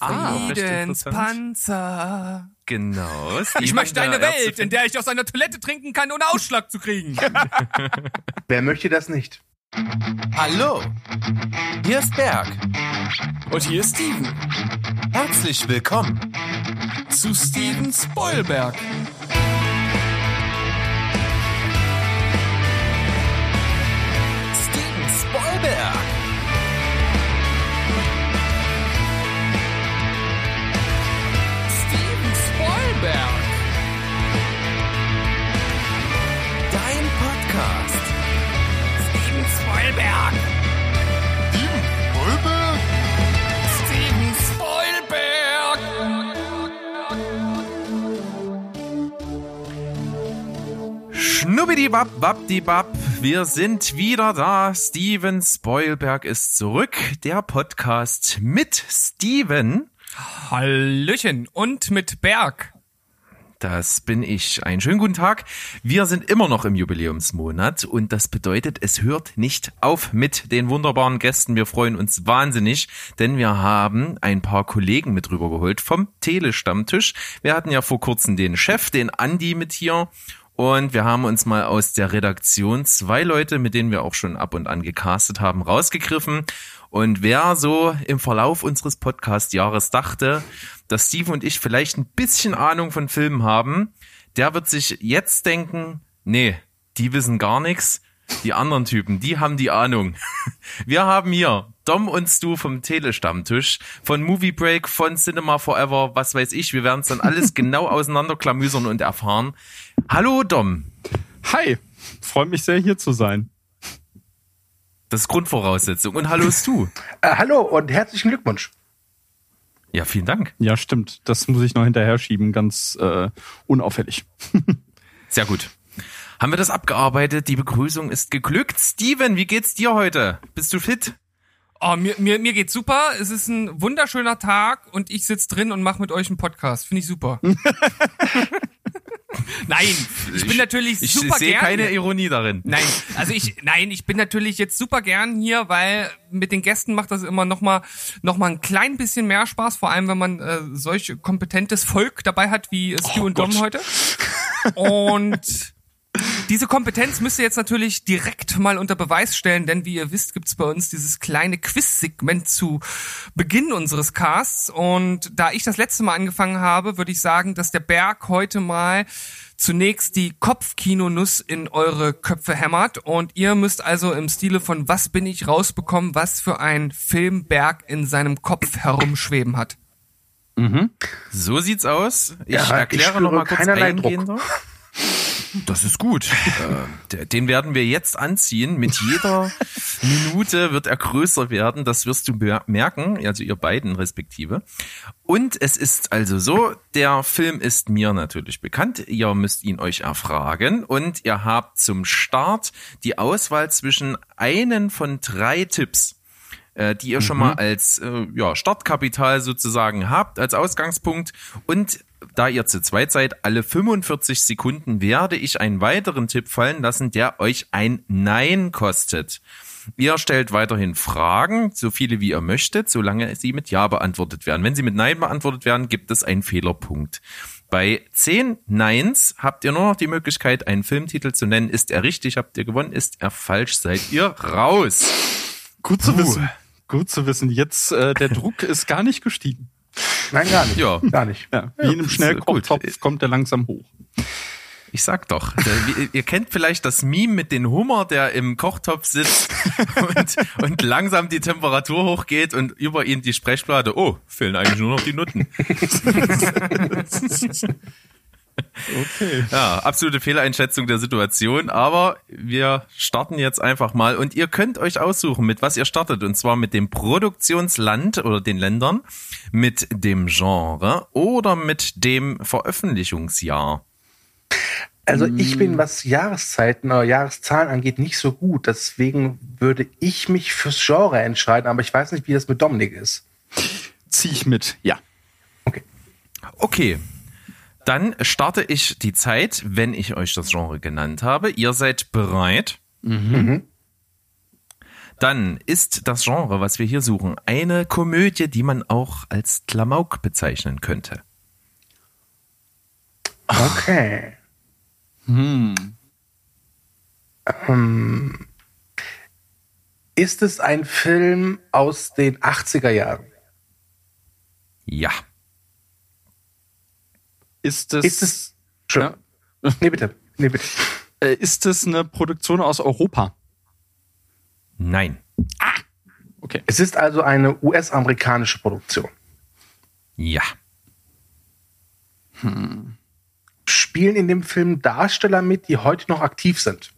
Ah, recht Friedens interessant. Panzer. Genau. Ich Steven, möchte eine Welt, in der ich aus einer Toilette trinken kann, ohne Ausschlag zu kriegen. Wer möchte das nicht? Hallo, hier ist Berg. Und hier ist Steven Herzlich willkommen. zu Steven Spoilberg. Steven Spoilberg. Steven Spoilberg. Schnubbidibab, babdibab. Wir sind wieder da. Steven Spoilberg ist zurück. Der Podcast mit Steven. Hallöchen. Und mit Berg. Das bin ich. Einen schönen guten Tag. Wir sind immer noch im Jubiläumsmonat und das bedeutet, es hört nicht auf mit den wunderbaren Gästen. Wir freuen uns wahnsinnig, denn wir haben ein paar Kollegen mit rübergeholt vom Telestammtisch. Wir hatten ja vor kurzem den Chef, den Andi mit hier und wir haben uns mal aus der Redaktion zwei Leute, mit denen wir auch schon ab und an gecastet haben, rausgegriffen. Und wer so im Verlauf unseres Podcast-Jahres dachte, dass Steve und ich vielleicht ein bisschen Ahnung von Filmen haben, der wird sich jetzt denken, nee, die wissen gar nichts. Die anderen Typen, die haben die Ahnung. Wir haben hier Dom und Stu vom Telestammtisch, von Movie Break, von Cinema Forever, was weiß ich. Wir werden es dann alles genau auseinanderklamüsern und erfahren. Hallo Dom. Hi, freut mich sehr hier zu sein. Das ist Grundvoraussetzung. Und hallo Stu. Äh, hallo und herzlichen Glückwunsch. Ja, vielen Dank. Ja, stimmt. Das muss ich noch hinterher schieben, ganz äh, unauffällig. Sehr gut. Haben wir das abgearbeitet? Die Begrüßung ist geglückt. Steven, wie geht's dir heute? Bist du fit? Oh, mir, mir, mir geht's super. Es ist ein wunderschöner Tag und ich sitz drin und mache mit euch einen Podcast. Finde ich super. Nein, ich bin natürlich Ich super sehe gern. keine Ironie darin. Nein, also ich, nein, ich bin natürlich jetzt super gern hier, weil mit den Gästen macht das immer noch mal, noch mal ein klein bisschen mehr Spaß, vor allem wenn man äh, solch kompetentes Volk dabei hat wie Stu und Dom heute. Und diese Kompetenz müsst ihr jetzt natürlich direkt mal unter Beweis stellen, denn wie ihr wisst, gibt's bei uns dieses kleine Quiz-Segment zu Beginn unseres Casts. Und da ich das letzte Mal angefangen habe, würde ich sagen, dass der Berg heute mal zunächst die Kopfkinonuss in eure Köpfe hämmert. Und ihr müsst also im Stile von Was bin ich rausbekommen, was für ein Film Berg in seinem Kopf herumschweben hat. So sieht's aus. Ich Ja, erkläre spüre noch mal kurz keinerlei Druck. eingehender. Das ist gut. Äh, Den werden wir jetzt anziehen. Mit jeder Minute wird er größer werden. Das wirst du mer- merken. Also ihr beiden respektive. Und es ist also so, der Film ist mir natürlich bekannt. Ihr müsst ihn euch erfragen. Und ihr habt zum Start die Auswahl zwischen einen von drei Tipps äh, die ihr schon mal als äh, ja, Startkapital sozusagen habt, als Ausgangspunkt. Und da ihr zu zweit seid, alle 45 Sekunden werde ich einen weiteren Tipp fallen lassen, der euch ein Nein kostet. Ihr stellt weiterhin Fragen, so viele wie ihr möchtet, solange sie mit Ja beantwortet werden. Wenn sie mit Nein beantwortet werden, gibt es einen Fehlerpunkt. Bei 10 Neins habt ihr nur noch die Möglichkeit, einen Filmtitel zu nennen. Ist er richtig, habt ihr gewonnen. Ist er falsch, seid ihr raus. Gut zu Puh. wissen. Gut zu wissen. Jetzt, äh, der Druck ist gar nicht gestiegen. Nein, gar nicht. Ja. Gar nicht. Ja, wie in einem äh, Schnellkochtopf kommt der langsam hoch. Ich sag doch, der, wie- ihr kennt vielleicht das Meme mit dem Hummer, der im Kochtopf sitzt und, und langsam die Temperatur hochgeht und über ihn die Sprechblase. Oh, fehlen eigentlich nur noch die Nutten. Okay. Ja, absolute Fehleinschätzung der Situation, aber wir starten jetzt einfach mal und ihr könnt euch aussuchen, mit was ihr startet und zwar mit dem Produktionsland oder den Ländern, mit dem Genre oder mit dem Veröffentlichungsjahr. Also ich bin, was Jahreszeiten oder Jahreszahlen angeht, nicht so gut. Deswegen würde ich mich fürs Genre entscheiden, aber ich weiß nicht, wie das mit Dominik ist. Zieh ich mit. Ja. Okay. Dann starte ich die Zeit, wenn ich euch das Genre genannt habe. Ihr seid bereit. Dann ist das Genre, was wir hier suchen, eine Komödie, die man auch als Klamauk bezeichnen könnte. Okay. Hm. Ähm, ist es ein Film aus den 80er Jahren? Ja. Ist es, Ist es. Schon. Nee, bitte. Nee, bitte. äh, ist es eine Produktion aus Europa? Nein. Okay. Es ist also eine US-amerikanische Produktion. Ja. Spielen in dem Film Darsteller mit, die heute noch aktiv sind?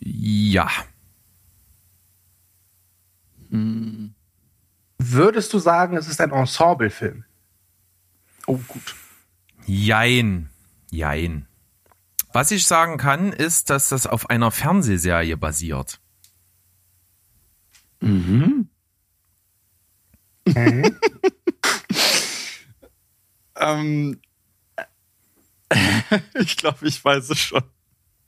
Ja. Würdest du sagen, es ist ein Ensemble-Film? Oh, gut. Jein. Jein. Was ich sagen kann, ist, dass das auf einer Fernsehserie basiert. Ähm, ich glaube, ich weiß es schon.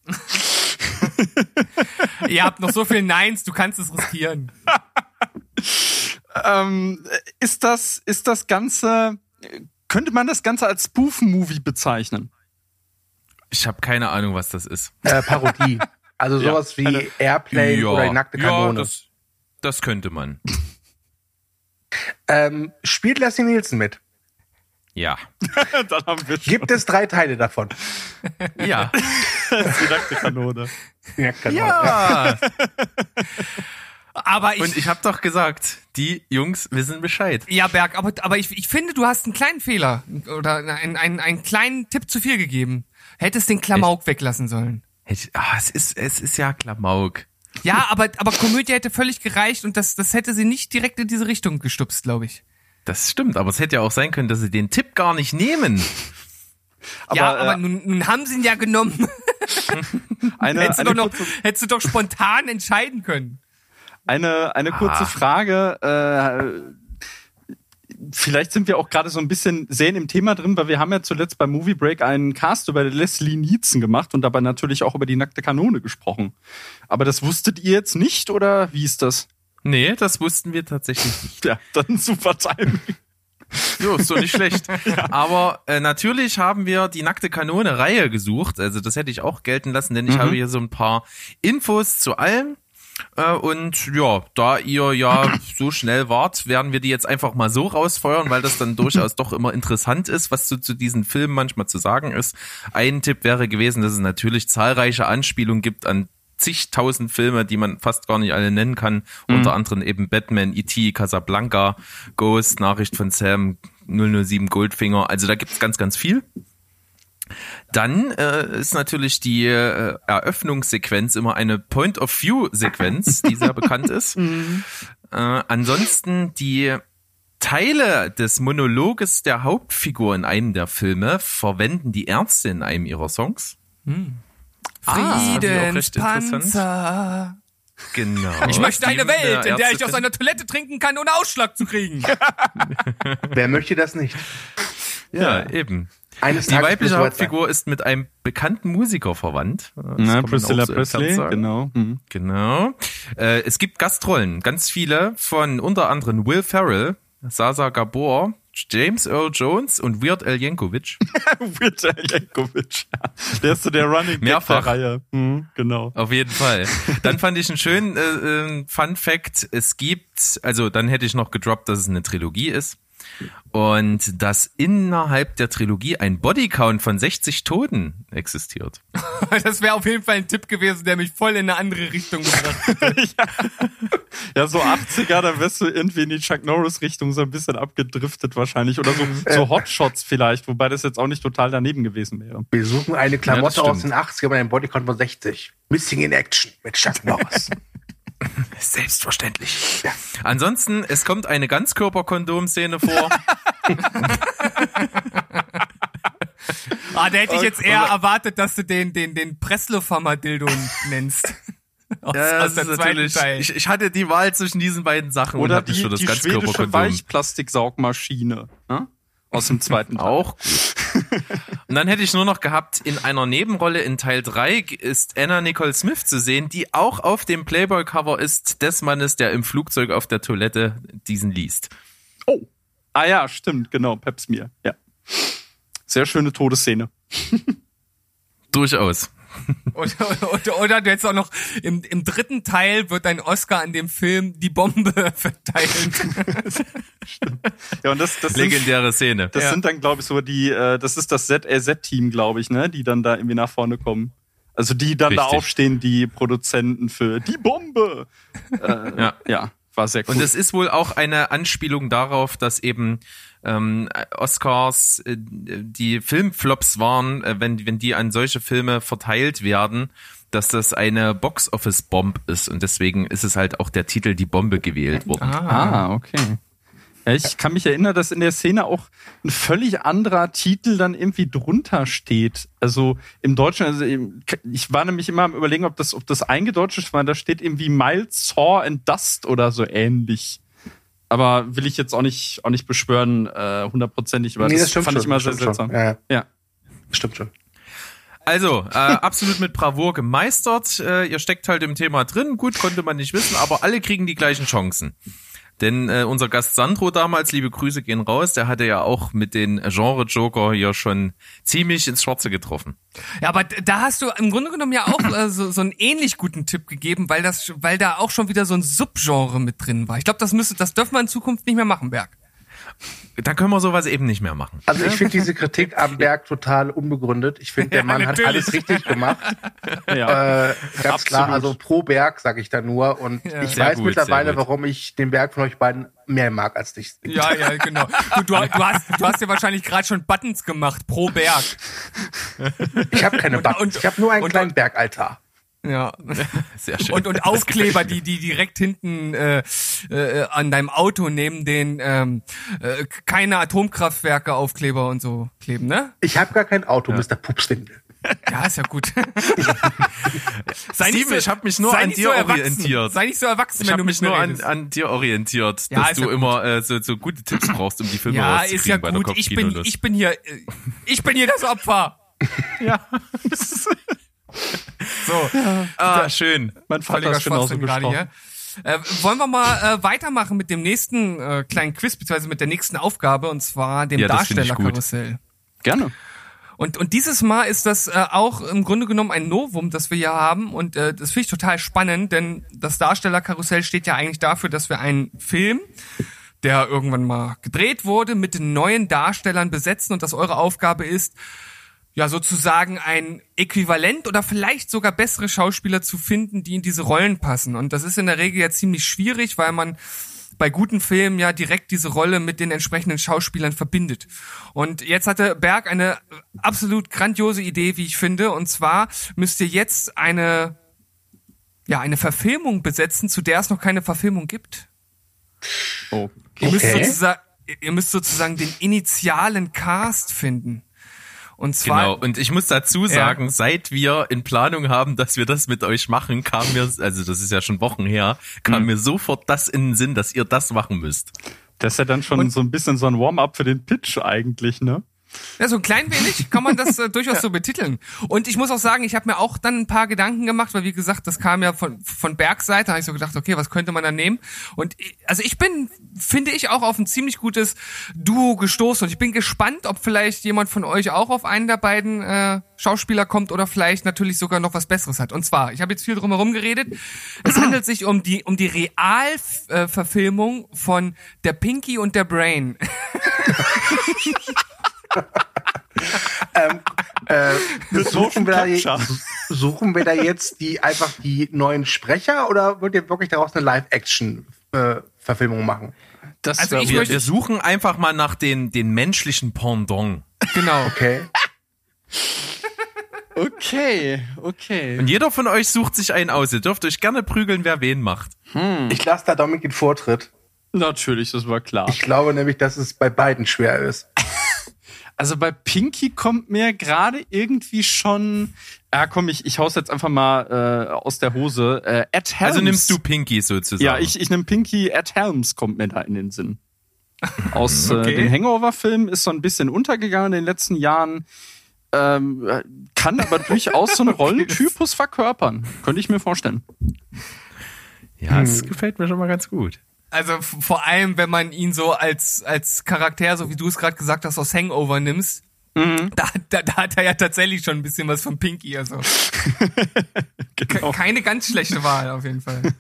Ihr habt noch so viel Neins, du kannst es riskieren. Ähm, ist das, ist das Ganze, könnte man das Ganze als Spoof-Movie bezeichnen? Ich habe keine Ahnung, was das ist. Äh, Parodie. Also Ja, sowas wie eine- Airplane oder die nackte ja Kanone. das, das könnte man. ähm, spielt Leslie Nielsen mit? Ja. Dann haben wir schon Gibt es drei Teile davon? Ja. die nackte Kanone. Ja, genau. Ja. Aber ich, Und ich habe doch gesagt, die Jungs wissen Bescheid. ja, Berg, aber, aber ich, ich finde, du hast einen kleinen Fehler oder einen, einen, einen kleinen Tipp zu viel gegeben. Hättest den Klamauk weglassen sollen. Ich- Ah, es ist, es ist ja Klamauk. Ja, aber, aber Komödie hätte völlig gereicht und das, das hätte sie nicht direkt in diese Richtung gestupst, glaube ich. Das stimmt, aber es hätte ja auch sein können, dass sie den Tipp gar nicht nehmen. ja, Aber, aber äh, nun, nun haben sie ihn ja genommen. Eine, hättest, du doch noch, hättest du doch spontan entscheiden können. Eine, eine kurze Ah. Frage. Äh, vielleicht sind wir auch gerade so ein bisschen sehen im Thema drin, weil wir haben ja zuletzt beim Movie Break einen Cast über Leslie Nielsen gemacht und dabei natürlich auch über die nackte Kanone gesprochen. Aber das wusstet ihr jetzt nicht oder wie ist das? Nee, das wussten wir tatsächlich nicht. Ja, dann super Timing. Jo, ist doch nicht schlecht. Aber äh, natürlich haben wir die nackte Kanone-Reihe gesucht. Also das hätte ich auch gelten lassen, denn ich Mhm. habe hier so ein paar Infos zu allem. Äh, und ja, da ihr ja so schnell wart, werden wir die jetzt einfach mal so rausfeuern, weil das dann durchaus doch immer interessant ist, was so zu diesen Filmen manchmal zu sagen ist. Ein Tipp wäre gewesen, dass es natürlich zahlreiche Anspielungen gibt an zigtausend Filme, die man fast gar nicht alle nennen kann. Unter anderem eben Batman, E.T., Casablanca, Ghost, Nachricht von Sam, 007 Goldfinger. Also da gibt's ganz, ganz viel. Dann äh, ist natürlich die äh, Eröffnungssequenz immer eine Point-of-View-Sequenz, die sehr bekannt ist. Äh, ansonsten die Teile des Monologes der Hauptfigur in einem der Filme verwenden die Ärzte in einem ihrer Songs. Ah, recht interessant. Friedenspanzer. Genau. Ich möchte eine Welt, in der ich aus einer Toilette trinken kann, ohne Ausschlag zu kriegen. Wer möchte das nicht? Ja, eben. Eines Die Tages weibliche. Hauptfigur ist mit einem bekannten Musiker verwandt. Das Na, Priscilla so Presley, genau. Hm. Genau. Äh, es gibt Gastrollen, ganz viele von unter anderem Will Ferrell, Sasa Gabor, James Earl Jones und Weird Al Yankovic. Weird Al Yankovic. Ja. Der ist so der Running Gag Mehrfach. der Reihe. Hm, genau. Auf jeden Fall. Dann fand ich einen schönen äh, äh, Fun Fact. Es gibt, also dann hätte ich noch gedroppt, dass es eine Trilogie ist. Und dass innerhalb der Trilogie ein Bodycount von 60 Toten existiert. Das wäre auf jeden Fall ein Tipp gewesen, der mich voll in eine andere Richtung gebracht hat. Ja, so 80er, da wärst du irgendwie in die Chuck Norris-Richtung so ein bisschen abgedriftet wahrscheinlich. Oder so, so Hotshots vielleicht, wobei das jetzt auch nicht total daneben gewesen wäre. Wir suchen eine Ja, Klamotte das aus den 80ern mit einem Bodycount von 60. Missing in Action mit Chuck Norris. Selbstverständlich. Ansonsten, es kommt eine Ganzkörperkondom-Szene vor. Ah, da hätte ich jetzt eher Und- erwartet, dass du den, den, den Presslufthammer-Dildo nennst. Aus, Ja, aus ist zweiten natürlich, Teil. ich, ich hatte die Wahl zwischen diesen beiden Sachen und Oder habe mich die, für das die schwedische Ganzkörperkondom Weichplastiksaugmaschine. Ne? Aus dem zweiten Teil. auch gut. Und dann hätte ich nur noch gehabt, in einer Nebenrolle in Teil 3 ist Anna Nicole Smith zu sehen, die auch auf dem Playboy-Cover ist des Mannes, der im Flugzeug auf der Toilette diesen liest. Oh. Ah ja, stimmt, genau, Pepsmir. Ja. Sehr schöne Todesszene. Durchaus. Oder, oder, oder du hättest auch noch, im, im dritten Teil wird ein Oscar an dem Film Die Bombe verteilt. Ja, und das, das sind, Legendäre Szene. das Ja. sind dann, glaube ich, so die, äh, das ist das ZRZ-Team, glaube ich, ne, die dann da irgendwie nach vorne kommen. Also die dann da Richtig. aufstehen, die Produzenten für die Bombe. Äh, Ja. ja, war sehr cool. Und es ist wohl auch eine Anspielung darauf, dass eben ähm, Oscars äh, die Filmflops waren, äh, wenn, wenn die an solche Filme verteilt werden, dass das eine Box-Office-Bomb ist. Und deswegen ist es halt auch der Titel Die Bombe gewählt worden. Ah, okay. Ja, ich kann mich erinnern, dass in der Szene auch ein völlig anderer Titel dann irgendwie drunter steht. Also im Deutschen, also ich war nämlich immer am überlegen, ob das, ob das eingedeutscht war. Da steht irgendwie Mild Saw and Dust oder so ähnlich. Aber will ich jetzt auch nicht, auch nicht beschwören, äh, hundertprozentig, aber das, fand ich immer sehr stimmt seltsam. schon. Ja, ja, Ja. stimmt schon. Also, äh, absolut mit Bravour gemeistert. Äh, ihr steckt halt im Thema drin. Gut, konnte man nicht wissen, aber alle kriegen die gleichen Chancen. Denn äh, unser Gast Sandro damals, liebe Grüße gehen raus, der hatte ja auch mit den Genre-Joker hier schon ziemlich ins Schwarze getroffen. Ja, aber da hast du im Grunde genommen ja auch äh, so, so einen ähnlich guten Tipp gegeben, weil das, weil da auch schon wieder so ein Subgenre mit drin war. Ich glaube, das müsste, das dürfen wir in Zukunft nicht mehr machen, Berg. Da können wir sowas eben nicht mehr machen. Also ich finde diese Kritik am Berg total unbegründet. Ich finde, der Ja, Mann hat natürlich. alles richtig gemacht. Ja. Äh, ganz klar, Absolut. also pro Berg sage ich da nur. Und Ja. ich Sehr weiß gut, mittlerweile, warum ich den Berg von euch beiden mehr mag als dich. Ja, ja, genau. Du, du, du, hast, du hast ja wahrscheinlich gerade schon Buttons gemacht pro Berg. Ich habe keine Buttons. und- ich habe nur einen und- kleinen Bergaltar. Ja. Sehr schön. Und, und Aufkleber, die, die direkt hinten äh, äh, an deinem Auto neben den ähm, äh, keine Atomkraftwerke Aufkleber und so kleben, ne? Ich habe gar kein Auto, Mr. Pupswindel. Ja, ist ja gut. sei Steven, ich hab mich nur an nicht dir erwachsen. orientiert. Sei nicht so erwachsen, ich wenn habe du mich nur an, an dir orientiert, Ja, dass du ja immer äh, so, so gute Tipps brauchst, um die Filme Ja, rauszukriegen ist ja bei gut. Ich bin, ich bin hier, äh, ich bin hier das Opfer. ja. So, Ah, schön. mein Vater ist genauso gerade hier. Äh, wollen wir mal äh, weitermachen mit dem nächsten äh, kleinen Quiz, beziehungsweise mit der nächsten Aufgabe, und zwar dem Ja. Darstellerkarussell. Gerne. Und, und dieses Mal ist das äh, auch im Grunde genommen ein Novum, das wir hier haben. Und äh, das finde ich total spannend, denn das Darstellerkarussell steht ja eigentlich dafür, dass wir einen Film, der irgendwann mal gedreht wurde, mit den neuen Darstellern besetzen und dass eure Aufgabe ist, ja sozusagen ein Äquivalent oder vielleicht sogar bessere Schauspieler zu finden, die in diese Rollen passen. Und das ist in der Regel ja ziemlich schwierig, weil man bei guten Filmen ja direkt diese Rolle mit den entsprechenden Schauspielern verbindet. Und jetzt hatte Berg eine absolut grandiose Idee, wie ich finde. Und zwar müsst ihr jetzt eine, ja, eine Verfilmung besetzen, zu der es noch keine Verfilmung gibt. Oh. Ihr müsst, Okay. sozusagen, ihr müsst sozusagen den initialen Cast finden. Und zwar, Genau, und ich muss dazu sagen, Ja. seit wir in Planung haben, dass wir das mit euch machen, kam mir, also das ist ja schon Wochen her, Mhm. kam mir sofort das in den Sinn, dass ihr das machen müsst. Das ist ja dann schon so ein bisschen so ein Warm-up für den Pitch eigentlich, ne? Ja, so ein klein wenig kann man das äh, durchaus so betiteln. Und ich muss auch sagen, ich habe mir auch dann ein paar Gedanken gemacht, weil wie gesagt, das kam ja von, von Bergseite, da habe ich so gedacht, okay, was könnte man da nehmen? Und ich, also ich bin, finde ich, auch auf ein ziemlich gutes Duo gestoßen. Und ich bin gespannt, ob vielleicht jemand von euch auch auf einen der beiden äh, Schauspieler kommt oder vielleicht natürlich sogar noch was Besseres hat. Und zwar, ich habe jetzt viel drum herum geredet. Es handelt sich um die um die Realverfilmung von der Pinky und der Brain. Äh, suchen, wir da, suchen wir da jetzt die einfach die neuen Sprecher oder wollt ihr wirklich daraus eine Live-Action-Verfilmung machen? Das Also ich Wir, möchte- wir suchen einfach mal nach den, den menschlichen Pendant. Genau. Okay. Okay, okay. Und jeder von euch sucht sich einen aus. Ihr dürft euch gerne prügeln, wer wen macht. Ich lasse da Dominik den Vortritt. Natürlich, das war klar. Ich glaube nämlich, dass es bei beiden schwer ist. Also bei Pinky kommt mir gerade irgendwie schon. Ja, komm, ich, ich hau's jetzt einfach mal äh, aus der Hose. Äh, Ed Helms. Also nimmst du Pinky sozusagen. Ja, ich, ich nehme Pinky. Ed Helms kommt mir da in den Sinn. Aus Okay. äh, den Hangover-Filmen ist so ein bisschen untergegangen in den letzten Jahren. Ähm, äh, kann aber durchaus so einen Rollentypus verkörpern. Könnte ich mir vorstellen. Ja, das gefällt mir schon mal ganz gut. Also vor allem, wenn man ihn so als, als Charakter, so wie du es gerade gesagt hast, aus Hangover nimmst, da, da, da hat er ja tatsächlich schon ein bisschen was von Pinky. Also Genau. keine ganz schlechte Wahl auf jeden Fall.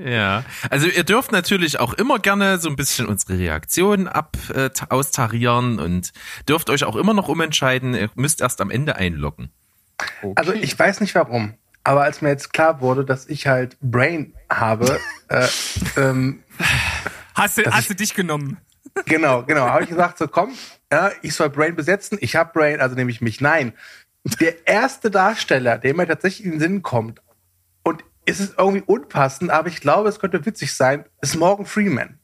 Ja, also ihr dürft natürlich auch immer gerne so ein bisschen unsere Reaktionen ab äh, ta- austarieren und dürft euch auch immer noch umentscheiden. Ihr müsst erst am Ende einloggen. Also ich weiß nicht warum, aber als mir jetzt klar wurde, dass ich halt Brain habe, äh, ähm, Hast du, hast du dich genommen? genau, genau, habe ich gesagt, so komm, ja, ich soll Brain besetzen, ich habe Brain, also nehme ich mich. Nein, der erste Darsteller, der mir tatsächlich in den Sinn kommt, und es ist irgendwie unpassend, aber ich glaube, es könnte witzig sein, ist Morgan Freeman.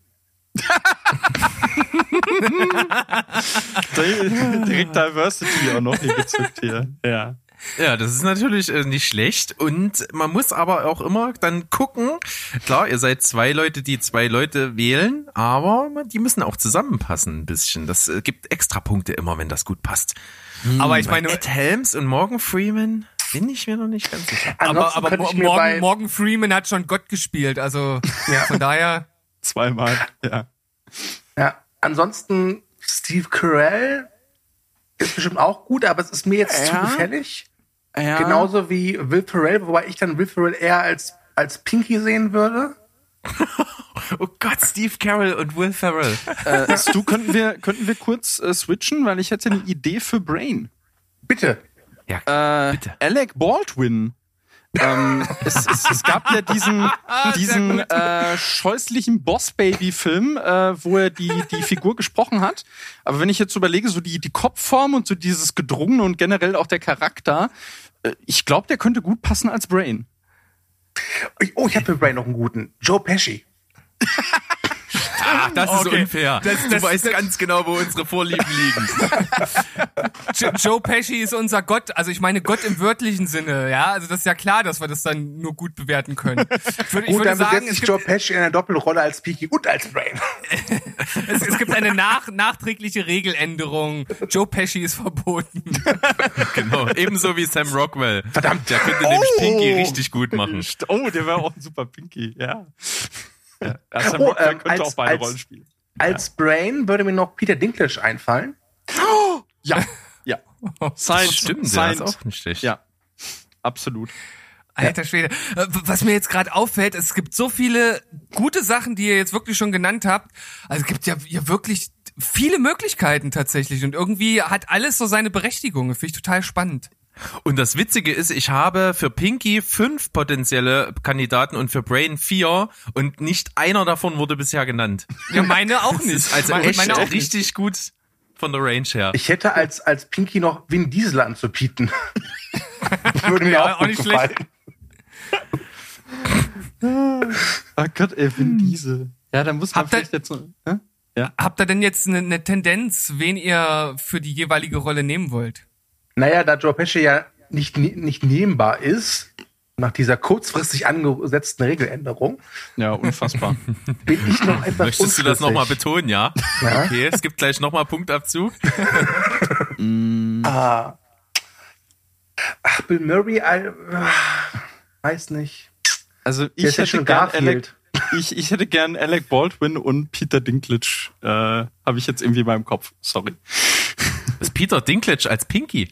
Direkt Diversity auch noch hier gezückt hier. Ja. Ja, das ist natürlich äh, nicht schlecht und man muss aber auch immer dann gucken. Klar, ihr seid zwei Leute, die zwei Leute wählen, aber die müssen auch zusammenpassen ein bisschen. Das äh, gibt extra Punkte immer, wenn das gut passt. Aber ich meine, Ed Helms und Morgan Freeman bin ich mir noch nicht ganz sicher. aber, Ansonsten aber Mo- Morgan, Morgan Freeman hat schon Gott gespielt. Also von daher. Zweimal. Ja. ja, ansonsten Steve Carell ist bestimmt auch gut, aber es ist mir jetzt zu Ja. gefällig. Ja. Genauso wie Will Ferrell, wobei ich dann Will Ferrell eher als, als Pinky sehen würde. Oh Gott, Steve Carroll und Will Ferrell. Äh, Stu, könnten wir, könnten wir kurz äh, switchen, weil ich hätte eine Idee für Brain. Bitte. Ja, Äh, Bitte. Alec Baldwin. Ähm, es, es, es gab ja diesen, diesen äh, scheußlichen Boss-Baby-Film, äh, wo er die, die Figur gesprochen hat. Aber wenn ich jetzt überlege, so die, die Kopfform und so dieses Gedrungene und generell auch der Charakter, äh, ich glaube, der könnte gut passen als Brain. Oh, ich habe für Brain noch einen guten. Joe Pesci. Ach, das ist Okay. unfair. Das- du das- weißt das- ganz genau, wo unsere Vorlieben liegen. Jo- Joe Pesci ist unser Gott, also ich meine Gott im wörtlichen Sinne, ja. Also das ist ja klar, dass wir das dann nur gut bewerten können. Ich würde, ich Gut, würde dann sagen, es ich gibt, Joe Pesci in einer Doppelrolle als Pinky und als Brain. es, es gibt eine nach, nachträgliche Regeländerung. Joe Pesci ist verboten. genau. Ebenso wie Sam Rockwell. Verdammt. Der könnte nämlich Pinky richtig gut machen. Oh, der wäre auch ein super Pinky, ja. Ja. Sam Oh, Rockwell ähm, könnte als- auch beide als- Rollen spielen. Als Brain würde mir noch Peter Dinklage einfallen. Ja, ja. Sein, Stimmt, der sein, ist auch nicht schlecht. Ja, absolut. Alter Schwede. Äh, Was mir jetzt gerade auffällt, es gibt so viele gute Sachen, die ihr jetzt wirklich schon genannt habt. Also es gibt ja, ja wirklich viele Möglichkeiten tatsächlich und irgendwie hat alles so seine Berechtigung. Finde ich total spannend. Und das Witzige ist, ich habe für Pinky fünf potenzielle Kandidaten und für Brain vier und nicht einer davon wurde bisher genannt. Ja, meine auch nicht. Also meine, echt meine auch nicht. richtig gut von der Range her. Ich hätte als, als Pinky noch Vin Diesel anzubieten. würde mir Ja, auch, auch nicht gefallen. Oh Gott, ey, Vin Diesel. Ja, da muss man Habt ihr- vielleicht jetzt so. Hä? Habt ihr denn jetzt eine, eine Tendenz, wen ihr für die jeweilige Rolle nehmen wollt? Naja, da Joe Pesci ja nicht, nicht nehmbar ist, nach dieser kurzfristig angesetzten Regeländerung, Ja, unfassbar. bin ich noch etwas Möchtest du das nochmal betonen, ja? Ja. Okay, es gibt gleich nochmal Punktabzug. Ah. Ach, Bill Murray, äh, weiß nicht. Also ich ja hätte schon gern Alec, ich, ich hätte gern Alec Baldwin und Peter Dinklage. Äh, Habe ich jetzt irgendwie in meinem Kopf. Sorry. Ist Peter Dinklage als Pinky.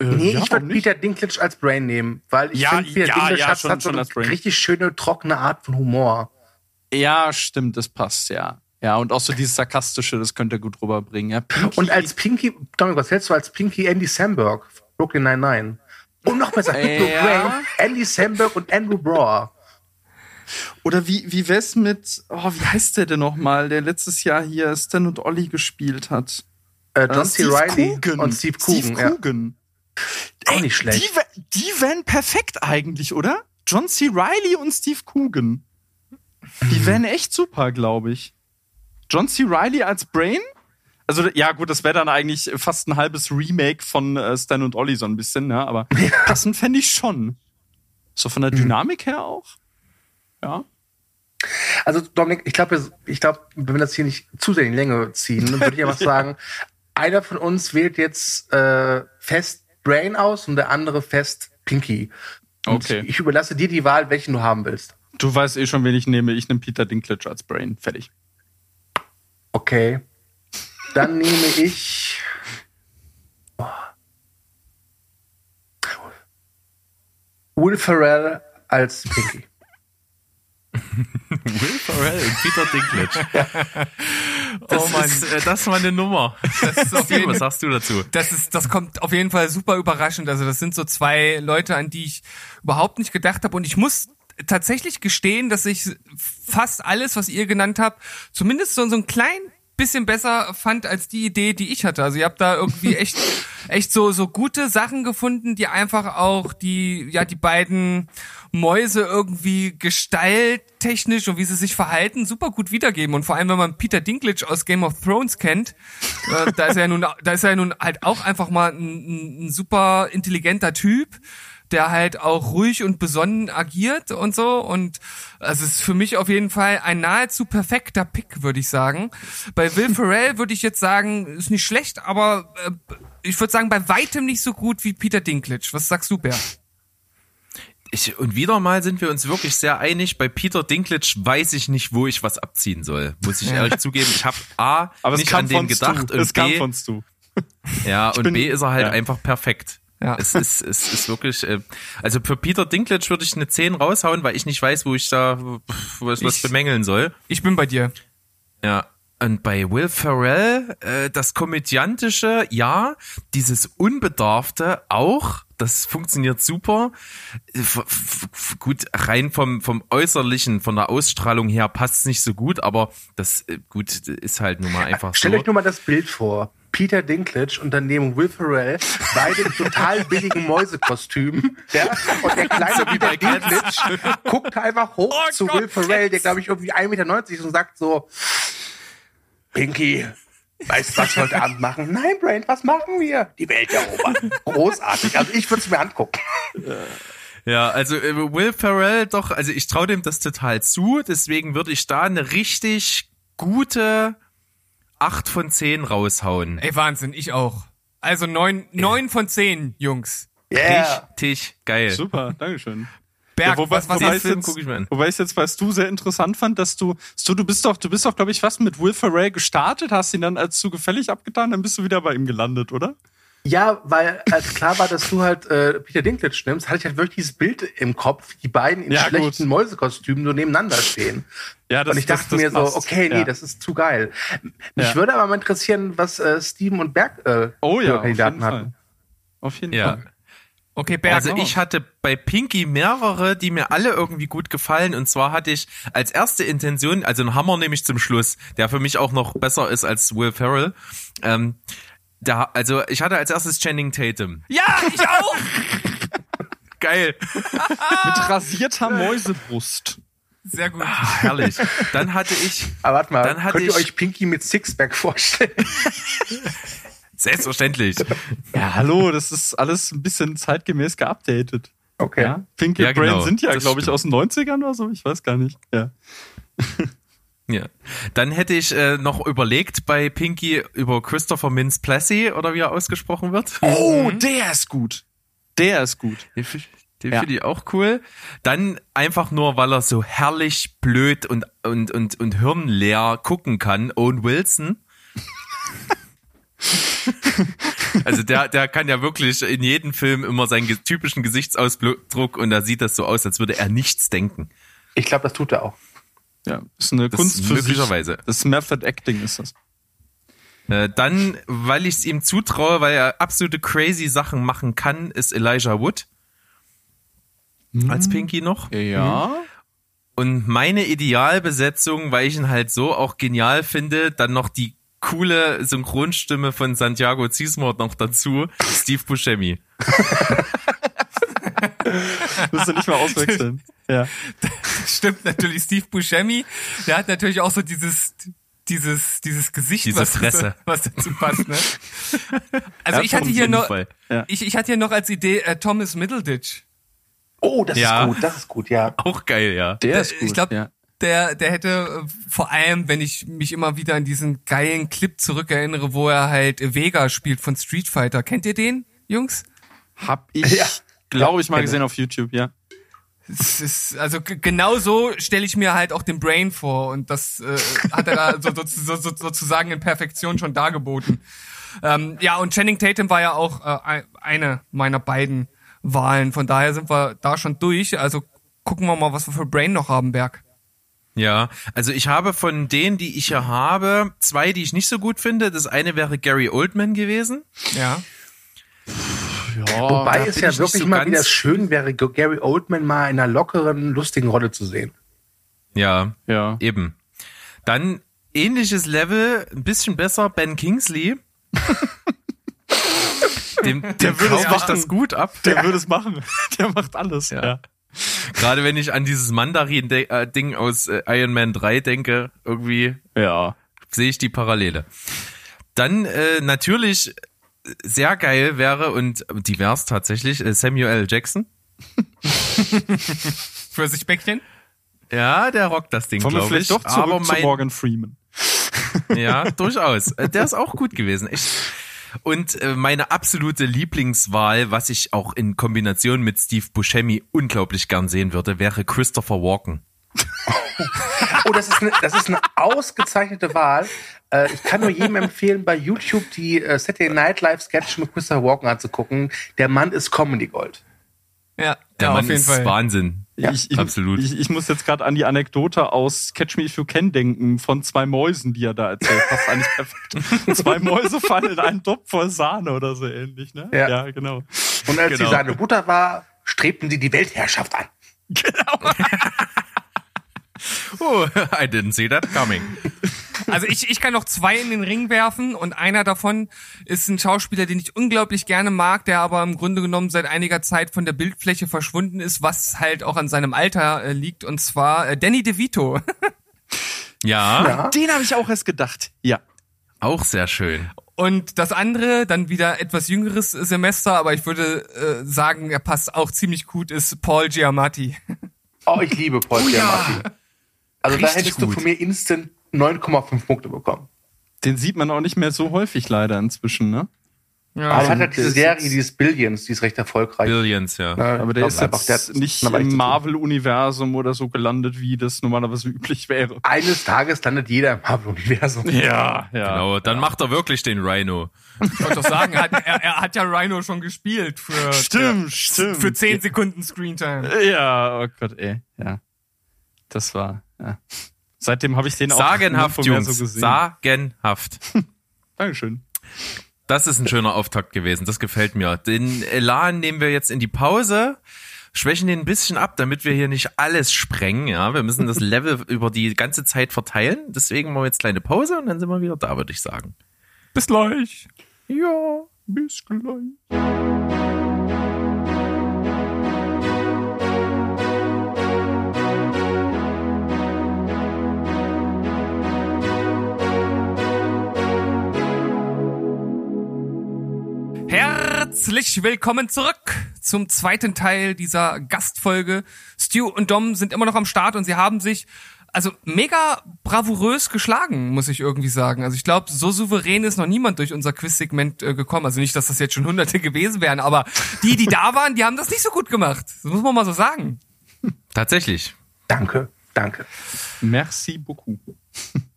Äh, Nee, ja, ich würde? Peter Dinklage als Brain nehmen, weil ich Ja, finde, Peter ja, Dinklage ja, hat, schon- hat so schon eine richtig schöne, trockene Art von Humor. Ja, stimmt, das passt, ja. Ja, und auch so dieses Sarkastische, das könnte er gut rüberbringen. Ja, Pinky, Und als Pinky, Dominik, was hältst du als Pinky Andy Samberg, Brooklyn Nine-Nine? Und noch besser, Hugo ja. Brain, Andy Samberg und Andrew Brower. Oder wie, wie wär's mit, oh, wie heißt der denn nochmal, der letztes Jahr hier Stan und Ollie gespielt hat? Äh, John Äh, C. Reilly und Steve Coogan. Steve ja. Coogan. Auch nicht schlecht. Die, die wären perfekt eigentlich, oder? John C. Reilly und Steve Coogan. Die wären echt super, glaube ich. John C. Reilly als Brain? Also, ja, gut, das wäre dann eigentlich fast ein halbes Remake von äh, Stan und Ollie so ein bisschen, ne? Aber passend fände ich schon. So von der Hm. Dynamik her auch. Ja. Also, Dominik, ich glaube, ich glaube, wenn wir das hier nicht zu sehr in die Länge ziehen, dann würde ich einfach sagen, einer von uns wählt jetzt äh, fest Brain aus und der andere fest Pinky. Und Okay. Ich überlasse dir die Wahl, welchen du haben willst. Du weißt eh schon, wen ich nehme. Ich nehme Peter Dinklage als Brain. Fertig. Okay. Dann nehme ich. Oh. Will Ferrell als Pinky. Will Ferrell und Peter Dinklage. Das, Oh Mann. ist, äh, das war eine Nummer. Das ist auf jeden was sagst du dazu? Das ist, das kommt auf jeden Fall super überraschend. Also das sind so zwei Leute, an die ich überhaupt nicht gedacht habe. Und ich muss tatsächlich gestehen, dass ich fast alles, was ihr genannt habt, zumindest so, so ein klein bisschen besser fand als die Idee, die ich hatte. Also ihr habt da irgendwie echt, echt so, so gute Sachen gefunden, die einfach auch die, ja, die beiden Mäuse irgendwie gestalttechnisch und wie sie sich verhalten, super gut wiedergeben. Und vor allem, wenn man Peter Dinklage aus Game of Thrones kennt, äh, da ist er ja nun, da ist er ja nun halt auch einfach mal ein, ein, ein super intelligenter Typ der halt auch ruhig und besonnen agiert und so. Und es ist für mich auf jeden Fall ein nahezu perfekter Pick, würde ich sagen. Bei Will Ferrell würde ich jetzt sagen, ist nicht schlecht, aber äh, ich würde sagen, bei weitem nicht so gut wie Peter Dinklage. Was sagst du, Bär? Ich, und wieder mal sind wir uns wirklich sehr einig. Bei Peter Dinklage weiß ich nicht, wo ich was abziehen soll. Muss ich ehrlich zugeben. Ich habe A, Aber es nicht kam an den gedacht Stu. und Es kam B, von Stu. ja, und bin- B ist er halt ja. einfach perfekt. Ja. Es ist, es ist wirklich, äh, also für Peter Dinklage würde ich eine 10 raushauen, weil ich nicht weiß, wo ich da was, was Ich- bemängeln soll. Ich bin bei dir. Ja. Und bei Will Ferrell, äh, das Komödiantische, ja, dieses Unbedarfte auch, das funktioniert super. Äh, Gut, rein vom, vom Äußerlichen, von der Ausstrahlung her passt es nicht so gut, aber das, äh, gut, ist halt nun mal einfach Stellt so. euch nur mal das Bild vor. Peter Dinklage und daneben Will Ferrell, beide in total billigen Mäusekostümen. Ja? Und der kleine Peter Dinklage guckt einfach hoch Oh zu Gott, Will Ferrell, der glaube ich irgendwie 1,90 Meter ist und sagt so, Pinky, weißt du, was wir heute Abend machen? Nein, Brain, was machen wir? Die Welt erobern. Großartig. Also ich würde es mir angucken. Ja, also äh, Will Ferrell doch, also ich traue dem das total zu, deswegen würde ich da eine richtig gute 8 von 10 raushauen. Ey, Wahnsinn, ich auch. Also neun, neun von zehn, Jungs. Yeah. Richtig geil. Super, Dankeschön. Berg, wobei, was, was wobei, jetzt, guck ich mir an. wobei ich jetzt bei Stu sehr interessant fand, dass du, Stu, du bist doch, du bist doch, glaube ich, fast mit Will Ferrell gestartet, hast ihn dann als zu gefällig abgetan, dann bist du wieder bei ihm gelandet, oder? Ja, weil als klar war, dass du halt äh, Peter Dinklage nimmst, hatte ich halt wirklich dieses Bild im Kopf, die beiden in Ja, schlechten gut. Mäusekostümen so nebeneinander stehen. Ja, und ich dachte mir so, passt. okay, nee, ja. das ist zu geil. Mich Ja. würde aber mal interessieren, was äh, Steven und Berg äh, Oh ja, für auf Kandidaten jeden hatten. Fall. Auf jeden Ja. Fall. Okay, Berg. Also ich hatte bei Pinky mehrere, die mir alle irgendwie gut gefallen. Und zwar hatte ich als erste Intention, also einen Hammer nehme ich zum Schluss, der für mich auch noch besser ist als Will Ferrell. Ähm, da, also ich hatte als erstes Channing Tatum. ja, ich auch. Geil. Mit rasierter Mäusebrust. Sehr gut. Ah, herrlich. Dann hatte ich, Aber warte mal, Dann hatte könnt ihr ich- euch Pinky mit Sixpack vorstellen? selbstverständlich. Ja, hallo, das ist alles ein bisschen zeitgemäß geupdatet. Okay. Ja? Pinky Ja, und Brain genau, sind ja, glaube ich, aus den 90ern oder so. Ich weiß gar nicht. Ja. Ja. Dann hätte ich äh, noch überlegt bei Pinky über Christopher Mintz Plessy oder wie er ausgesprochen wird. Oh, der ist gut. Der ist gut. Den, Ja. finde ich auch cool. Dann einfach nur, weil er so herrlich blöd und, und, und, und hirnleer gucken kann, Owen Wilson. also der, der kann ja wirklich in jedem Film immer seinen typischen Gesichtsausdruck und da sieht das so aus, als würde er nichts denken. Ich glaube, das tut er auch. Ja, ist eine Das Kunst für sich. möglicherweise. Das ist Method Acting ist das. Äh, dann, weil ich es ihm zutraue, weil er absolute crazy Sachen machen kann, ist Elijah Wood. Als Pinky noch. Ja. Und meine Idealbesetzung, weil ich ihn halt so auch genial finde, dann noch die coole Synchronstimme von Santiago Ziesmort noch dazu, Steve Buscemi. Musst du nicht mal auswechseln. ja. Stimmt natürlich. Steve Buscemi, der hat natürlich auch so dieses dieses dieses Gesicht, Diese was, Fresse. was dazu passt. Ne? Also Ja, ich hatte hier noch. Ja. ich, ich hatte hier noch als Idee äh, Thomas Middleditch. Oh, das Ja. ist gut, das ist gut, ja. Auch geil, ja. Der ist Äh, gut. ich glaub, ja. der, der hätte äh, vor allem, wenn ich mich immer wieder an diesen geilen Clip zurückerinnere, wo er halt Vega spielt von Street Fighter. Kennt ihr den, Jungs? Hab ich, Ja. glaube ich, mal gesehen auf YouTube, ja. Es ist, also genau so stelle ich mir halt auch den Brain vor und das äh, hat er da so, so, so, so, sozusagen in Perfektion schon dargeboten. Ähm, ja, und Channing Tatum war ja auch äh, ein- eine meiner beiden Wahlen. Von daher sind wir da schon durch. Also gucken wir mal, was wir für Brain noch haben, Berg. Ja, also ich habe von denen, die ich hier habe, zwei, die ich nicht so gut finde. Das eine wäre Gary Oldman gewesen. Ja. Ja, Wobei es ja wirklich so mal wieder schön wäre, Gary Oldman mal in einer lockeren, lustigen Rolle zu sehen. Ja, ja. eben. Dann ähnliches Level, ein bisschen besser, Ben Kingsley. Dem, dem würde es das gut ab. Der würde es machen. Der macht alles, Ja. ja. Gerade wenn ich an dieses Mandarin-Ding aus äh, Iron Man 3 denke, irgendwie Ja. sehe ich die Parallele. Dann äh, natürlich sehr geil wäre und divers tatsächlich äh, Samuel L. Jackson. Für sich Bäckchen? Ja, der rockt das Ding, glaube ich. vielleicht doch zurück Aber zu mein, Morgan Freeman. Ja, durchaus. Äh, Der ist auch gut gewesen. Echt. Und äh, meine absolute Lieblingswahl, was ich auch in Kombination mit Steve Buscemi unglaublich gern sehen würde, wäre Christopher Walken. Oh, das ist eine, das ist eine ausgezeichnete Wahl. Äh, ich kann nur jedem empfehlen, bei YouTube die äh, Saturday Night Live Sketch mit Christopher Walken anzugucken. Der Mann ist Comedy Gold. Ja, Der ja, Mann auf jeden ist Fall. Wahnsinn. Ja, ich, ich, absolut. Ich, ich muss jetzt gerade an die Anekdote aus Catch Me If You Can denken von zwei Mäusen, die er da erzählt. Passt eigentlich perfekt. zwei Mäuse fallen in einen Topf voll Sahne oder so ähnlich, ne? Ja. genau. Und als Genau. sie seine Mutter war, strebten sie die Weltherrschaft an. Oh, I didn't see that coming. Also ich, ich kann noch zwei in den Ring werfen und einer davon ist ein Schauspieler, den ich unglaublich gerne mag, der aber im Grunde genommen seit einiger Zeit von der Bildfläche verschwunden ist, was halt auch an seinem Alter äh, liegt und zwar äh, Danny DeVito. Ja, Ja. Den habe ich auch erst gedacht. Ja. auch sehr schön. Und das andere, dann wieder etwas jüngeres Semester, aber ich würde äh, sagen, er passt auch ziemlich gut, ist Paul Giamatti. Oh, ich liebe Paul Giamatti. Also da Richtig hättest du gut. von mir instant 9,5 Punkte bekommen. Den sieht man auch nicht mehr so häufig leider inzwischen, ne? Ja. Aber er hat halt der diese ist Serie, dieses Billions, die ist recht erfolgreich. Billions, ja. Ja, Aber der ist einfach, jetzt der nicht im. Marvel-Universum oder so gelandet, wie das normalerweise üblich wäre. Eines Tages landet jeder im Marvel-Universum. Ja, ja. Genau, dann macht er wirklich den Rhino. Ich wollte doch sagen, er hat, er, er hat ja Rhino schon gespielt für, Stimmt, stimmt. für 10 Sekunden Screentime. Ja, oh Gott, ey. Ja. Das war, ja. Seitdem habe ich den auch Sagenhaft, Jungs. so gesehen. Sagenhaft. Dankeschön. Das ist ein schöner Auftakt gewesen. Das gefällt mir. Den Elan nehmen wir jetzt in die Pause, schwächen den ein bisschen ab, damit wir hier nicht alles sprengen. Ja, wir müssen das Level über die ganze Zeit verteilen. Deswegen machen wir jetzt kleine Pause und dann sind wir wieder da, würde ich sagen. Bis gleich. Ja. Bis gleich. Herzlich willkommen zurück zum zweiten Teil dieser Gastfolge. Stu und Dom sind immer noch am Start und sie haben sich also mega bravourös geschlagen, muss ich irgendwie sagen. Also ich glaube, so souverän ist noch niemand durch unser Quiz-Segment äh, gekommen. Also nicht, dass das jetzt schon hunderte gewesen wären, aber die, die da waren, die haben das nicht so gut gemacht. Das muss man mal so sagen. Tatsächlich. Danke, danke. Merci beaucoup.